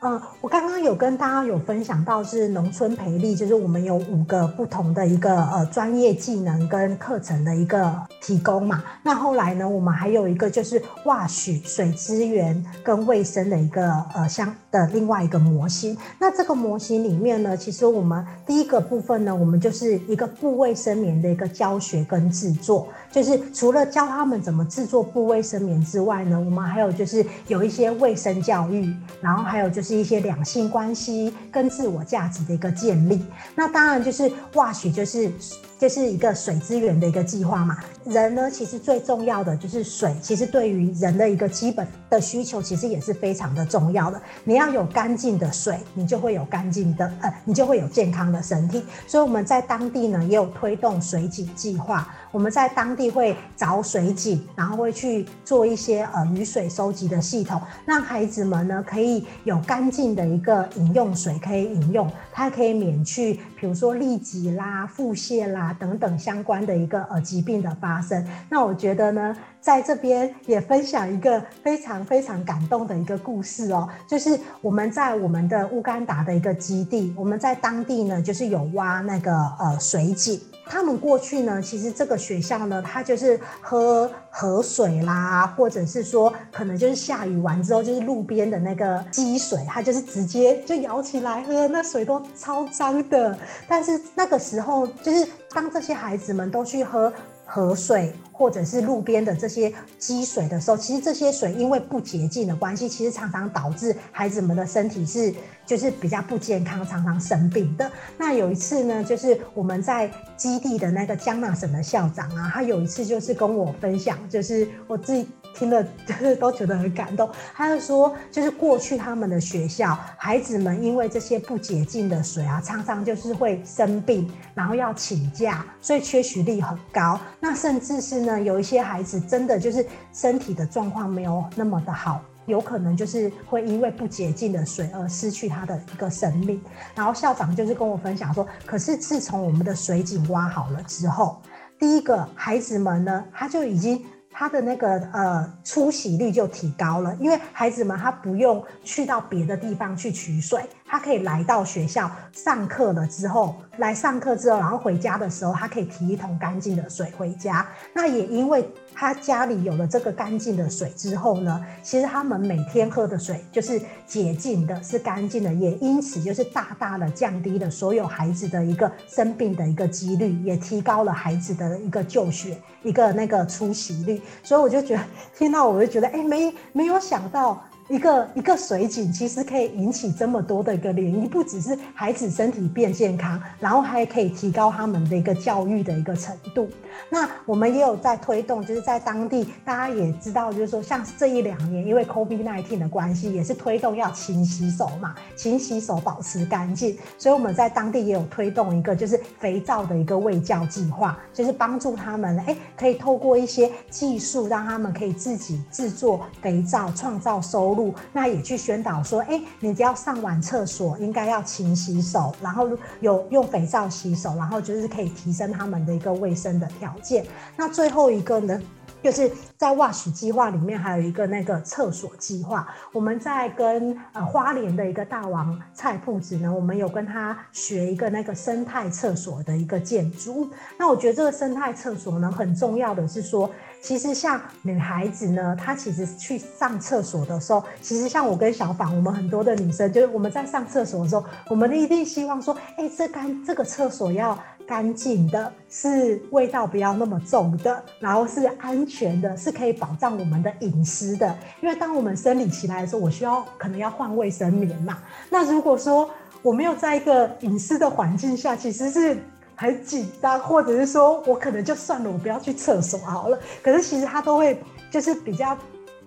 嗯，我刚刚有跟大家有分享到是农村培力，就是我们有五个不同的一个呃专业技能跟课程的一个提供嘛。那后来呢，我们还有一个就是挖许水资源跟卫生的一个呃相的另外一个模型。那这个模型里面呢，其实我们第一个部分呢，我们就是一个布卫生棉的一个教学跟制作。就是除了教他们怎么制作布卫生棉之外呢，我们还有就是有一些卫生教育，然后还有就是。是一些两性关系跟自我价值的一个建立。那当然就是 WASH 就是。就是一个水资源的一个计划嘛。人呢，其实最重要的就是水。其实对于人的一个基本的需求，其实也是非常的重要的。你要有干净的水，你就会有干净的呃，你就会有健康的身体。所以我们在当地呢，也有推动水井计划。我们在当地会凿水井，然后会去做一些呃雨水收集的系统，让孩子们呢可以有干净的一个饮用水可以饮用，它可以免去比如说痢疾啦、腹泻啦等等相关的一个呃疾病的发生。那我觉得呢，在这边也分享一个非常非常感动的一个故事哦，就是我们在我们的乌干达的一个基地，我们在当地呢就是有挖那个呃水井。他们过去呢，其实这个学校呢，它就是喝河水啦，或者是说，可能就是下雨完之后，就是路边的那个积水，它就是直接就舀起来喝，那水都超脏的。但是那个时候，就是当这些孩子们都去喝。河水或者是路边的这些积水的时候，其实这些水因为不洁净的关系，其实常常导致孩子们的身体是就是比较不健康，常常生病的。那有一次呢，就是我们在基地的那个江纳省的校长啊，他有一次就是跟我分享，就是我自己。听了就是都觉得很感动。他就说，就是过去他们的学校，孩子们因为这些不洁净的水啊，常常就是会生病，然后要请假，所以缺席率很高。那甚至是呢，有一些孩子真的就是身体的状况没有那么的好，有可能就是会因为不洁净的水而失去他的一个生命。然后校长就是跟我分享说，可是自从我们的水井挖好了之后，第一个孩子们呢，他就已经。他的那个呃出席率就提高了，因为孩子们他不用去到别的地方去取水。他可以来到学校上课了之后，来上课之后，然后回家的时候，他可以提一桶干净的水回家。那也因为他家里有了这个干净的水之后呢，其实他们每天喝的水就是洁净的，是干净的，也因此就是大大的降低了所有孩子的一个生病的一个几率，也提高了孩子的一个就学一个那个出席率。所以我就觉得听到我就觉得，哎，没没有想到。一个一个水井其实可以引起这么多的一个涟漪，不只是孩子身体变健康，然后还可以提高他们的一个教育的一个程度。那我们也有在推动，就是在当地大家也知道，就是说像这一两年因为 COVID-19 的关系，也是推动要勤洗手嘛，勤洗手保持干净，所以我们在当地也有推动一个就是肥皂的一个卫教计划，就是帮助他们哎可以透过一些技术，让他们可以自己制作肥皂，创造收入。那也去宣导说，哎，你只要上完厕所，应该要勤洗手，然后有用肥皂洗手，然后就是可以提升他们的一个卫生的条件。那最后一个呢？就是在 WASH 计划里面，还有一个那个厕所计划。我们在跟呃花莲的一个大王蔡铺子呢，我们有跟他学一个那个生态厕所的一个建筑。那我觉得这个生态厕所呢，很重要的是说，其实像女孩子呢，她其实去上厕所的时候，其实像我跟小访，我们很多的女生，就是我们在上厕所的时候，我们一定希望说，哎，这干这个厕所要。干净的，是味道不要那么重的，然后是安全的，是可以保障我们的隐私的。因为当我们生理期来的时候，我需要可能要换卫生棉嘛。那如果说我没有在一个隐私的环境下，其实是很紧张，或者是说我可能就算了，我不要去厕所好了。可是其实它都会就是比较。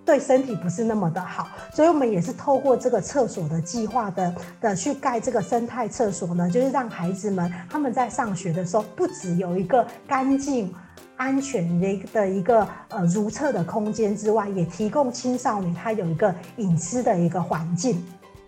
对身体不是那么的好，所以我们也是透过这个厕所的计划的的去盖这个生态厕所呢，就是让孩子们他们在上学的时候，不只有一个干净、安全的的一个呃如厕的空间之外，也提供青少年他有一个隐私的一个环境。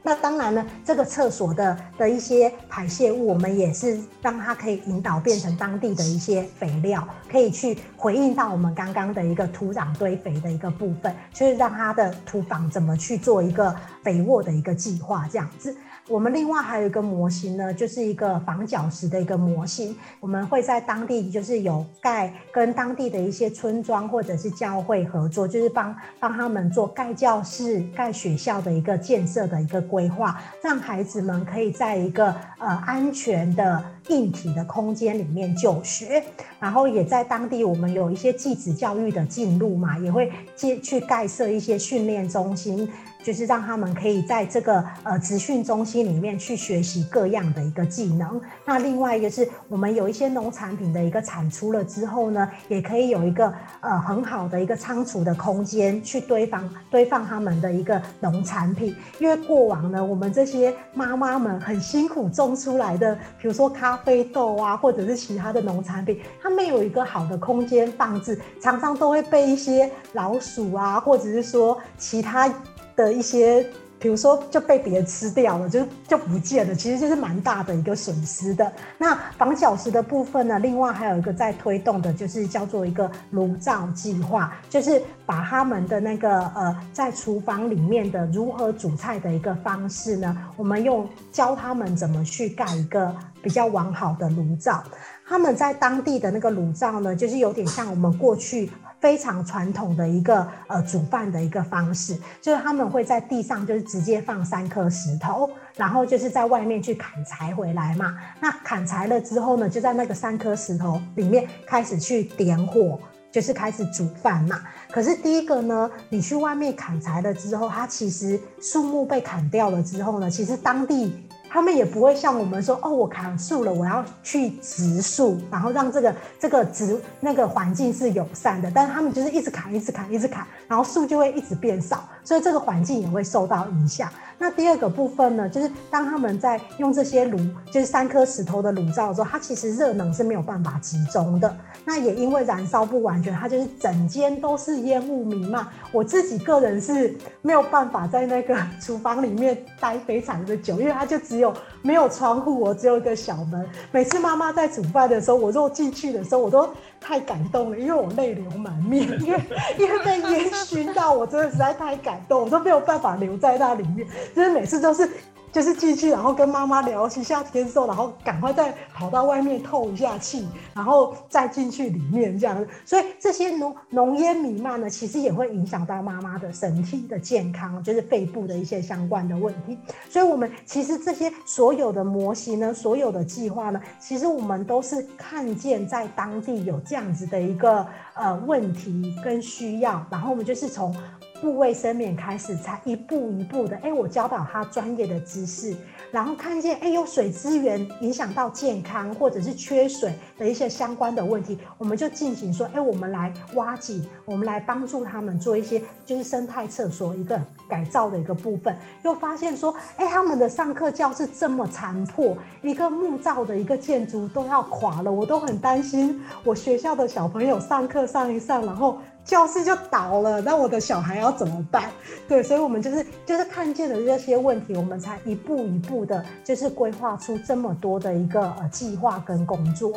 那当然呢，这个厕所的的一些排泄物，我们也是让它可以引导变成当地的一些肥料，可以去回应到我们刚刚的一个土壤堆肥的一个部分，就是让它的土壤怎么去做一个肥沃的一个计划，这样子。我们另外还有一个模型呢，就是一个防脚石的一个模型。我们会在当地就是有盖跟当地的一些村庄或者是教会合作，就是帮帮他们做盖教室、盖学校的一个建设的一个规划，让孩子们可以在一个呃安全的硬体的空间里面就学。然后也在当地我们有一些继子教育的进入嘛，也会接去盖设一些训练中心。就是让他们可以在这个呃职训中心里面去学习各样的一个技能。那另外一个是我们有一些农产品的一个产出了之后呢，也可以有一个呃很好的一个仓储的空间去堆放堆放他们的一个农产品。因为过往呢，我们这些妈妈们很辛苦种出来的，比如说咖啡豆啊，或者是其他的农产品，它没有一个好的空间放置，常常都会被一些老鼠啊，或者是说其他的一些。比如说就被别人吃掉了，就就不见了，其实就是蛮大的一个损失的。那防脚石的部分呢，另外还有一个在推动的，就是叫做一个炉灶计划，就是把他们的那个呃在厨房里面的如何煮菜的一个方式呢，我们用教他们怎么去盖一个比较完好的炉灶。他们在当地的那个炉灶呢，就是有点像我们过去。非常传统的一个呃煮饭的一个方式，就是他们会在地上就是直接放三颗石头，然后就是在外面去砍柴回来嘛。那砍柴了之后呢，就在那个三颗石头里面开始去点火，就是开始煮饭嘛。可是第一个呢，你去外面砍柴了之后，它其实树木被砍掉了之后呢，其实当地。他们也不会像我们说哦，我砍树了，我要去植树，然后让这个这个植那个环境是友善的。但是他们就是一直砍，一直砍，一直砍，然后树就会一直变少，所以这个环境也会受到影响。那第二个部分呢，就是当他们在用这些炉，就是三颗石头的炉灶的时候，它其实热能是没有办法集中的。那也因为燃烧不完全，它就是整间都是烟雾弥漫。我自己个人是没有办法在那个厨房里面待非常的久，因为它就只有。没有窗户，我只有一个小门。每次妈妈在煮饭的时候，我若进去的时候，我都太感动了，因为我泪流满面，因为因为被烟熏到，我真的实在太感动，我都没有办法留在那里面，就是每次都是。就是进去，然后跟妈妈聊一下天说，然后赶快再跑到外面透一下气，然后再进去里面这样。所以这些浓浓烟弥漫呢，其实也会影响到妈妈的身体的健康，就是肺部的一些相关的问题。所以，我们其实这些所有的模型呢，所有的计划呢，其实我们都是看见在当地有这样子的一个呃问题跟需要，然后我们就是从。部卫生免开始，才一步一步的，哎，我教导他专业的知识，然后看见，哎，有水资源影响到健康，或者是缺水的一些相关的问题，我们就进行说，哎，我们来挖井，我们来帮助他们做一些就是生态厕所一个改造的一个部分，又发现说，哎，他们的上课教室这么残破，一个木造的一个建筑都要垮了，我都很担心我学校的小朋友上课上一上，然后。教室就倒了，那我的小孩要怎么办？对，所以我们就是就是看见了这些问题，我们才一步一步的，就是规划出这么多的一个呃计划跟工作。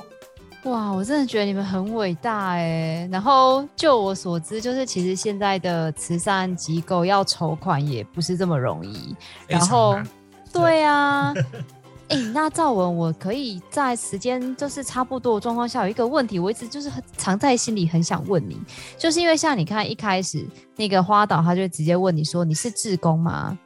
哇，我真的觉得你们很伟大哎。然后就我所知，就是其实现在的慈善机构要筹款也不是这么容易。然后，对啊。哎、那赵文，我可以在时间就是差不多的状况下，有一个问题，我一直就是很藏在心里，很想问你，就是因为像你看一开始那个花导，他就直接问你说你是志工吗？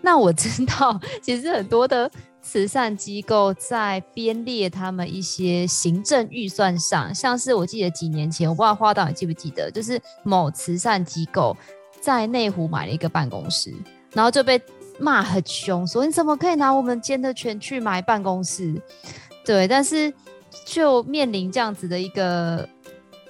那我知道，其实很多的慈善机构在编列他们一些行政预算上，像是我记得几年前，我不知道花导你记不记得，就是某慈善机构在内湖买了一个办公室，然后就被。骂很凶，说你怎么可以拿我们捐的钱去买办公室？对，但是就面临这样子的一个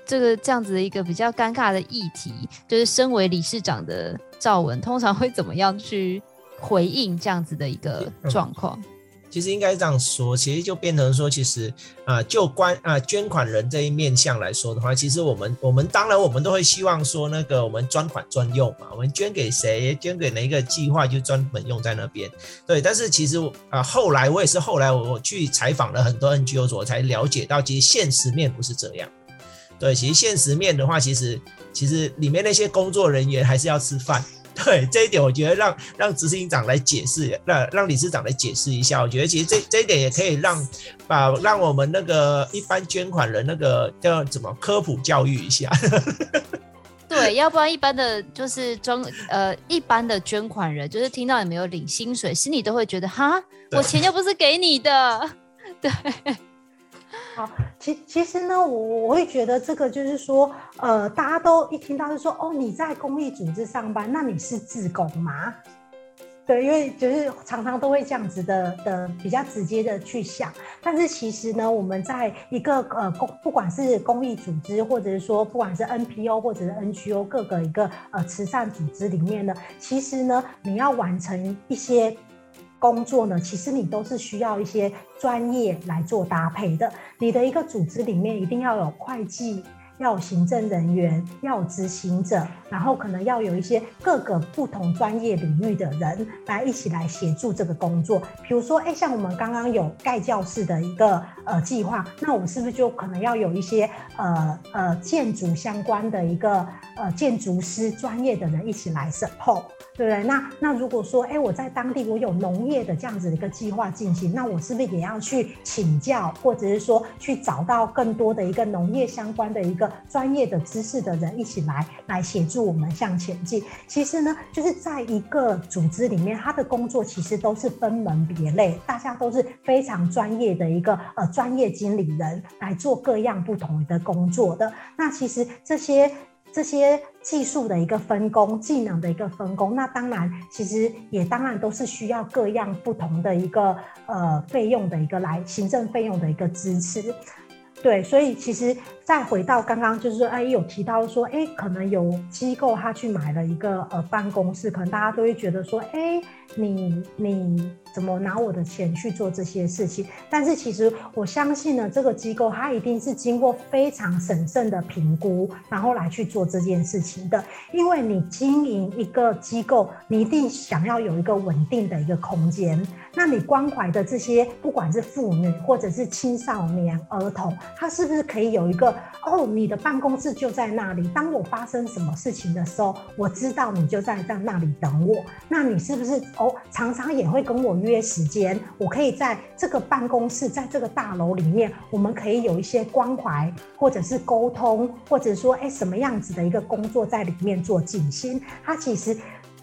这个这样子的一个比较尴尬的议题，就是身为理事长的赵文，通常会怎么样去回应这样子的一个状况？嗯其实应该这样说，其实就变成说，其实啊、就关啊、捐款人这一面向来说的话，其实我们我们当然我们都会希望说，那个我们专款专用嘛，我们捐给谁，捐给哪一个计划，就专门用在那边。对，但是其实啊、后来我也是后来我去采访了很多 NGO，我才了解到，其实现实面不是这样。对，其实现实面的话，其实其实里面那些工作人员还是要吃饭。对这一点，我觉得让让执行长来解释，让让理事长来解释一下。我觉得其实这这一点也可以让把让我们那个一般捐款人那个叫怎么科普教育一下。对，要不然一般的就是装呃一般的捐款人，就是听到你没有领薪水，心里都会觉得哈，我钱又不是给你的。对。好，其其实呢，我我会觉得这个就是说，呃，大家都一听到就说，哦，你在公益组织上班，那你是自工吗？对，因为就是常常都会这样子的的比较直接的去想，但是其实呢，我们在一个呃公不管是公益组织，或者是说不管是 NPO 或者是 NGO 各个一个呃慈善组织里面呢，其实呢，你要完成一些工作呢，其实你都是需要一些专业来做搭配的。你的一个组织里面一定要有会计。要有行政人员，要有执行者，然后可能要有一些各个不同专业领域的人来一起来协助这个工作。比如说，哎，像我们刚刚有盖教室的一个呃计划，那我们是不是就可能要有一些呃呃建筑相关的一个呃建筑师专业的人一起来 support？对不对？那那如果说，哎，我在当地我有农业的这样子的一个计划进行，那我是不是也要去请教，或者是说去找到更多的一个农业相关的一个专业的知识的人一起来来协助我们向前进？其实呢，就是在一个组织里面，他的工作其实都是分门别类，大家都是非常专业的一个呃专业经理人来做各样不同的工作的。那其实这些。这些技术的一个分工，技能的一个分工，那当然，其实也当然都是需要各样不同的一个呃费用的一个来行政费用的一个支持，对，所以其实再回到刚刚就是说，哎，有提到说，哎，可能有机构他去买了一个呃办公室，可能大家都会觉得说，哎，你你。怎么拿我的钱去做这些事情？但是其实我相信呢，这个机构它一定是经过非常审慎的评估，然后来去做这件事情的。因为你经营一个机构，你一定想要有一个稳定的一个空间。那你关怀的这些，不管是妇女或者是青少年、儿童，他是不是可以有一个哦？你的办公室就在那里，当我发生什么事情的时候，我知道你就在在那里等我。那你是不是哦？常常也会跟我约时间，我可以在这个办公室，在这个大楼里面，我们可以有一些关怀，或者是沟通，或者说，哎，什么样子的一个工作在里面做进行？它其实。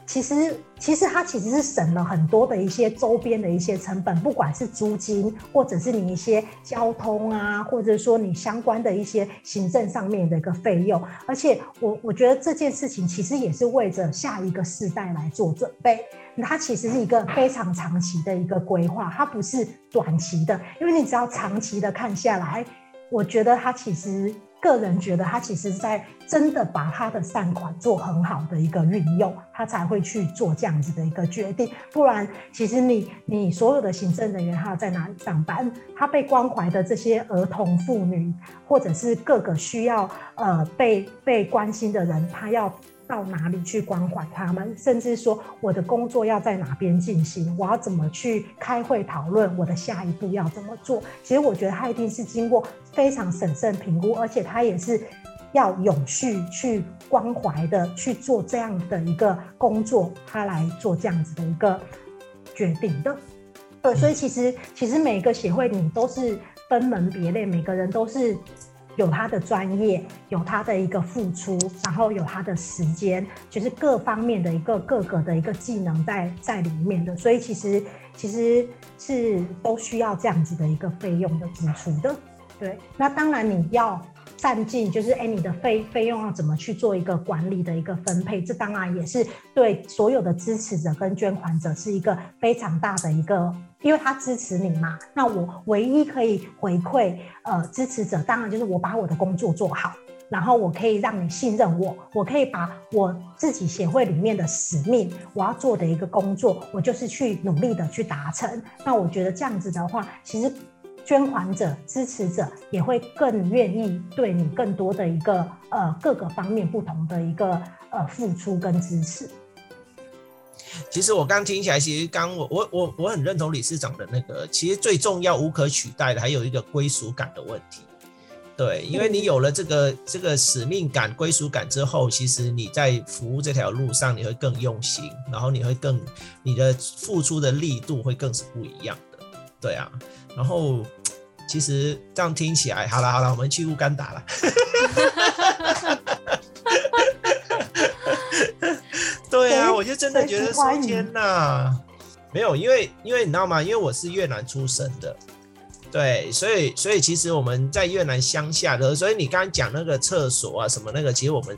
其实，其实它其实是省了很多的一些周边的一些成本，不管是租金，或者是你一些交通啊，或者说你相关的一些行政上面的一个费用。而且我，我觉得这件事情其实也是为着下一个世代来做准备。它其实是一个非常长期的一个规划，它不是短期的，因为你只要长期的看下来，我觉得它其实。个人觉得他其实在真的把他的善款做很好的一个运用，他才会去做这样子的一个决定。不然，其实你你所有的行政人员他在哪里上班，他被关怀的这些儿童、妇女，或者是各个需要呃被被关心的人，他要。到哪里去关怀他们，甚至说我的工作要在哪边进行，我要怎么去开会讨论我的下一步要怎么做。其实我觉得他一定是经过非常审慎评估，而且他也是要永续去关怀的去做这样的一个工作，他来做这样子的一个决定的。对，所以其实其实每个协会你都是分门别类，每个人都是。有他的专业，有他的一个付出，然后有他的时间，就是各方面的一个各个的一个技能在在里面的，所以其实其实是都需要这样子的一个费用的支出的。对，那当然你要。善尽就是哎，你的费费用要怎么去做一个管理的一个分配？这当然也是对所有的支持者跟捐款者是一个非常大的一个，因为他支持你嘛。那我唯一可以回馈呃支持者，当然就是我把我的工作做好，然后我可以让你信任我，我可以把我自己协会里面的使命，我要做的一个工作，我就是去努力的去达成。那我觉得这样子的话，其实。捐款者、支持者也会更愿意对你更多的一个呃各个方面不同的一个呃付出跟支持。其实我刚听起来，其实刚我我我我很认同理事长的那个，其实最重要、无可取代的，还有一个归属感的问题。对，因为你有了这个这个使命感、归属感之后，其实你在服务这条路上，你会更用心，然后你会更你的付出的力度会更是不一样的。对啊。然后，其实这样听起来，好了好了，我们去乌干达了。对啊，我就真的觉得说天哪，没有，因为因为你知道吗？因为我是越南出生的，对，所以所以其实我们在越南乡下的，所以你刚刚讲那个厕所啊什么那个，其实我们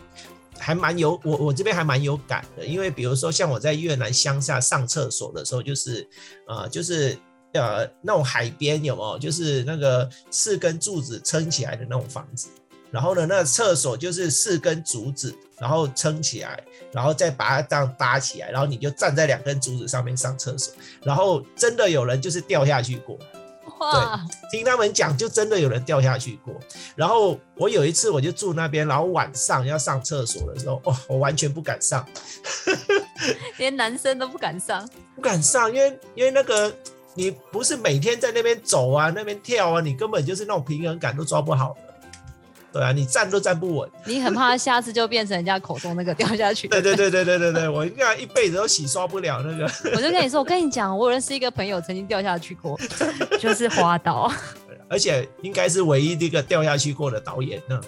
还蛮有我我这边还蛮有感的，因为比如说像我在越南乡下上厕所的时候，就是呃就是呃那种海边有没有，就是那个四根柱子撑起来的那种房子。然后呢，那个厕所就是四根竹子，然后撑起来，然后再把它这样搭起来，然后你就站在两根竹子上面上厕所。然后真的有人就是掉下去过，哇！对，听他们讲，就真的有人掉下去过。然后我有一次我就住那边，然后晚上要上厕所的时候，哦，我完全不敢上，连男生都不敢上，不敢上，因为因为那个你不是每天在那边走啊，那边跳啊，你根本就是那种平衡感都抓不好的。对啊，你站都站不稳，你很怕下次就变成人家口中那个掉下去。对对对对对对对，我应该一辈子都洗刷不了那个。我就跟你说，我跟你讲，我认识一个朋友曾经掉下去过，就是滑倒，而且应该是唯一一个掉下去过的导演呢。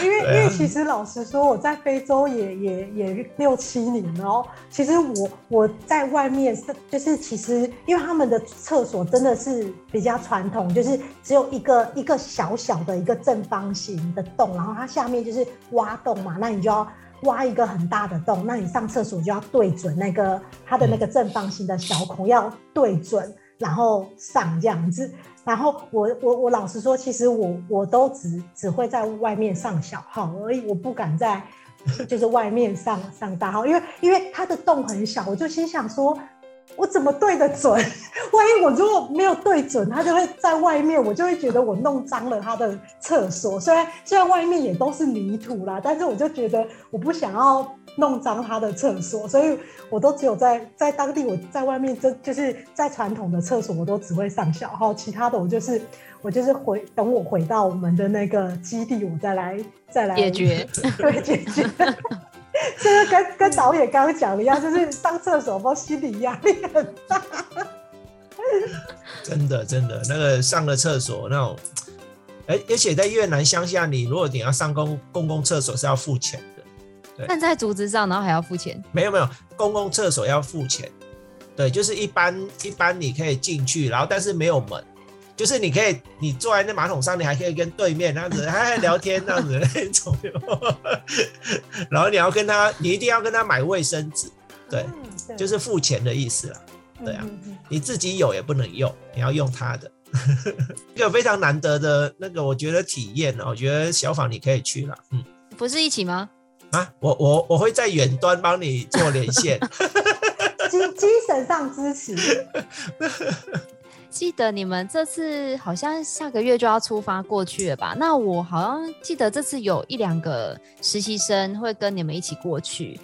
对，因为因为其实老实说，我在非洲也也也六七年了哦。其实我我在外面是就是其实，因为他们的厕所真的是比较传统，就是只有一个一个小小的一个正方形的洞，然后它下面就是挖洞嘛，那你就要挖一个很大的洞，那你上厕所就要对准那个它的那个正方形的小孔，要对准，然后上这样子。然后我我我老实说，其实我我都只只会在外面上小号而已，我不敢在 就是外面上上大号，因为因为它的洞很小，我就心想说，我怎么对得准？万一我如果没有对准，它就会在外面，我就会觉得我弄脏了它的厕所。虽然虽然外面也都是泥土啦，但是我就觉得我不想要。弄脏他的厕所，所以我都只有在在当地，我在外面就就是在传统的厕所，我都只会上小号，其他的我就是我就是回等我回到我们的那个基地，我再来再来解决，对解决。这个跟跟导演刚刚讲的一样，就是上厕所，包心理压力很大。真的真的，那个上了厕所那种，而，而且在越南乡下，你如果你要上公公共厕所是要付钱。站在竹子上，然后还要付钱？没有没有，公共厕所要付钱。对，就是一般一般你可以进去，然后但是没有门，就是你可以你坐在那马桶上，你还可以跟对面那样子还聊天那样子那种。然后你要跟他，你一定要跟他买卫生纸，对，就是付钱的意思啦。对啊，你自己有也不能用，你要用他的。一个非常难得的那个，我觉得体验，我觉得小访你可以去了。嗯，不是一起吗？啊，我我我会在远端帮你做连线，精精神上支持。记得你们这次好像下个月就要出发过去了吧？那我好像记得这次有一两个实习生会跟你们一起过去。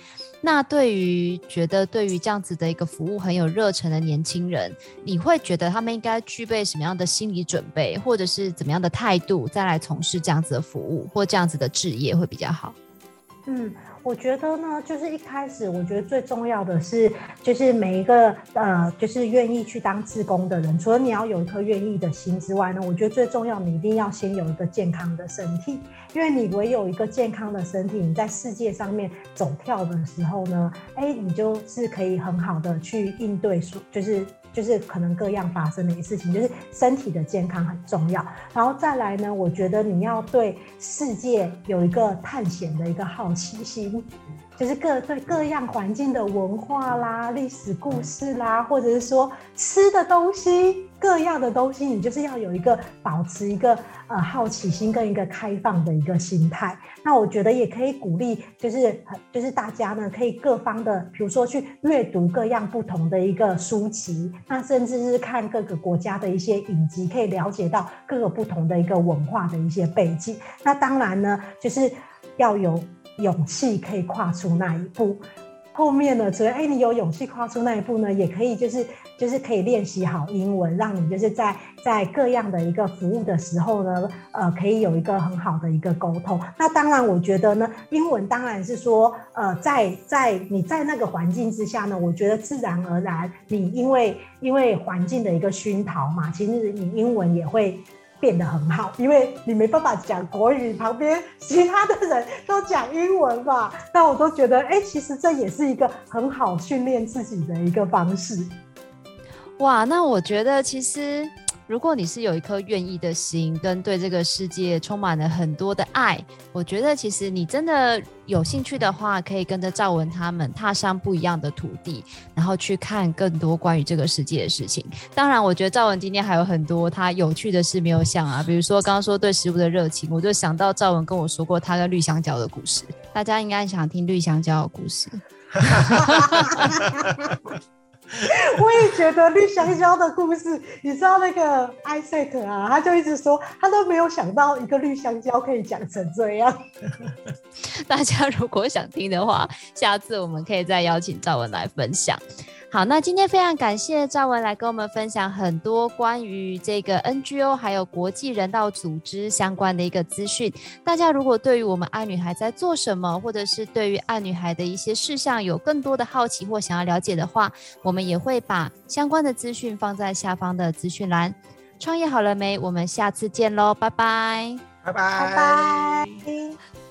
那对于觉得对于这样子的一个服务很有热忱的年轻人，你会觉得他们应该具备什么样的心理准备，或者是怎么样的态度，再来从事这样子的服务或这样子的职业会比较好？嗯，我觉得呢，就是一开始，我觉得最重要的是，就是每一个呃，就是愿意去当志工的人，除了你要有一颗愿意的心之外呢，我觉得最重要，你一定要先有一个健康的身体，因为你唯有一个健康的身体，你在世界上面走跳的时候呢，哎，你就是可以很好的去应对所，就是。就是可能各样发生的一些事情，就是身体的健康很重要。然后再来呢，我觉得你要对世界有一个探险的一个好奇心，就是各对各样环境的文化啦、历史故事啦，或者是说吃的东西。各样的东西，你就是要有一个保持一个呃好奇心跟一个开放的一个心态。那我觉得也可以鼓励，就是就是大家呢可以各方的，比如说去阅读各样不同的一个书籍，那甚至是看各个国家的一些影集，可以了解到各个不同的一个文化的一些背景。那当然呢，就是要有勇气可以跨出那一步。后面呢，所以哎，你有勇气跨出那一步呢，也可以就是。就是可以练习好英文，让你就是在在各样的一个服务的时候呢，呃，可以有一个很好的一个沟通。那当然，我觉得呢，英文当然是说，呃，在在你在那个环境之下呢，我觉得自然而然，你因为因为环境的一个熏陶嘛，其实你英文也会变得很好，因为你没办法讲国语，旁边其他的人都讲英文吧。那我都觉得，哎，其实这也是一个很好训练自己的一个方式。哇，那我觉得其实。如果你是有一颗愿意的心，跟对这个世界充满了很多的爱，我觉得其实你真的有兴趣的话，可以跟着赵文他们踏上不一样的土地，然后去看更多关于这个世界的事情。当然，我觉得赵文今天还有很多他有趣的事没有讲啊，比如说刚刚说对食物的热情，我就想到赵文跟我说过他跟绿香蕉的故事，大家应该想听绿香蕉的故事。我也觉得绿香蕉的故事，你知道那个 Isaac 啊，他就一直说他都没有想到一个绿香蕉可以讲成这样。大家如果想听的话，下次我们可以再邀请赵文来分享。好，那今天非常感谢赵文来跟我们分享很多关于这个 NGO 还有国际人道组织相关的一个资讯。大家如果对于我们爱女孩在做什么，或者是对于爱女孩的一些事项有更多的好奇或想要了解的话，我们也会把相关的资讯放在下方的资讯栏。创业好了没？我们下次见喽，拜拜，拜拜，拜拜。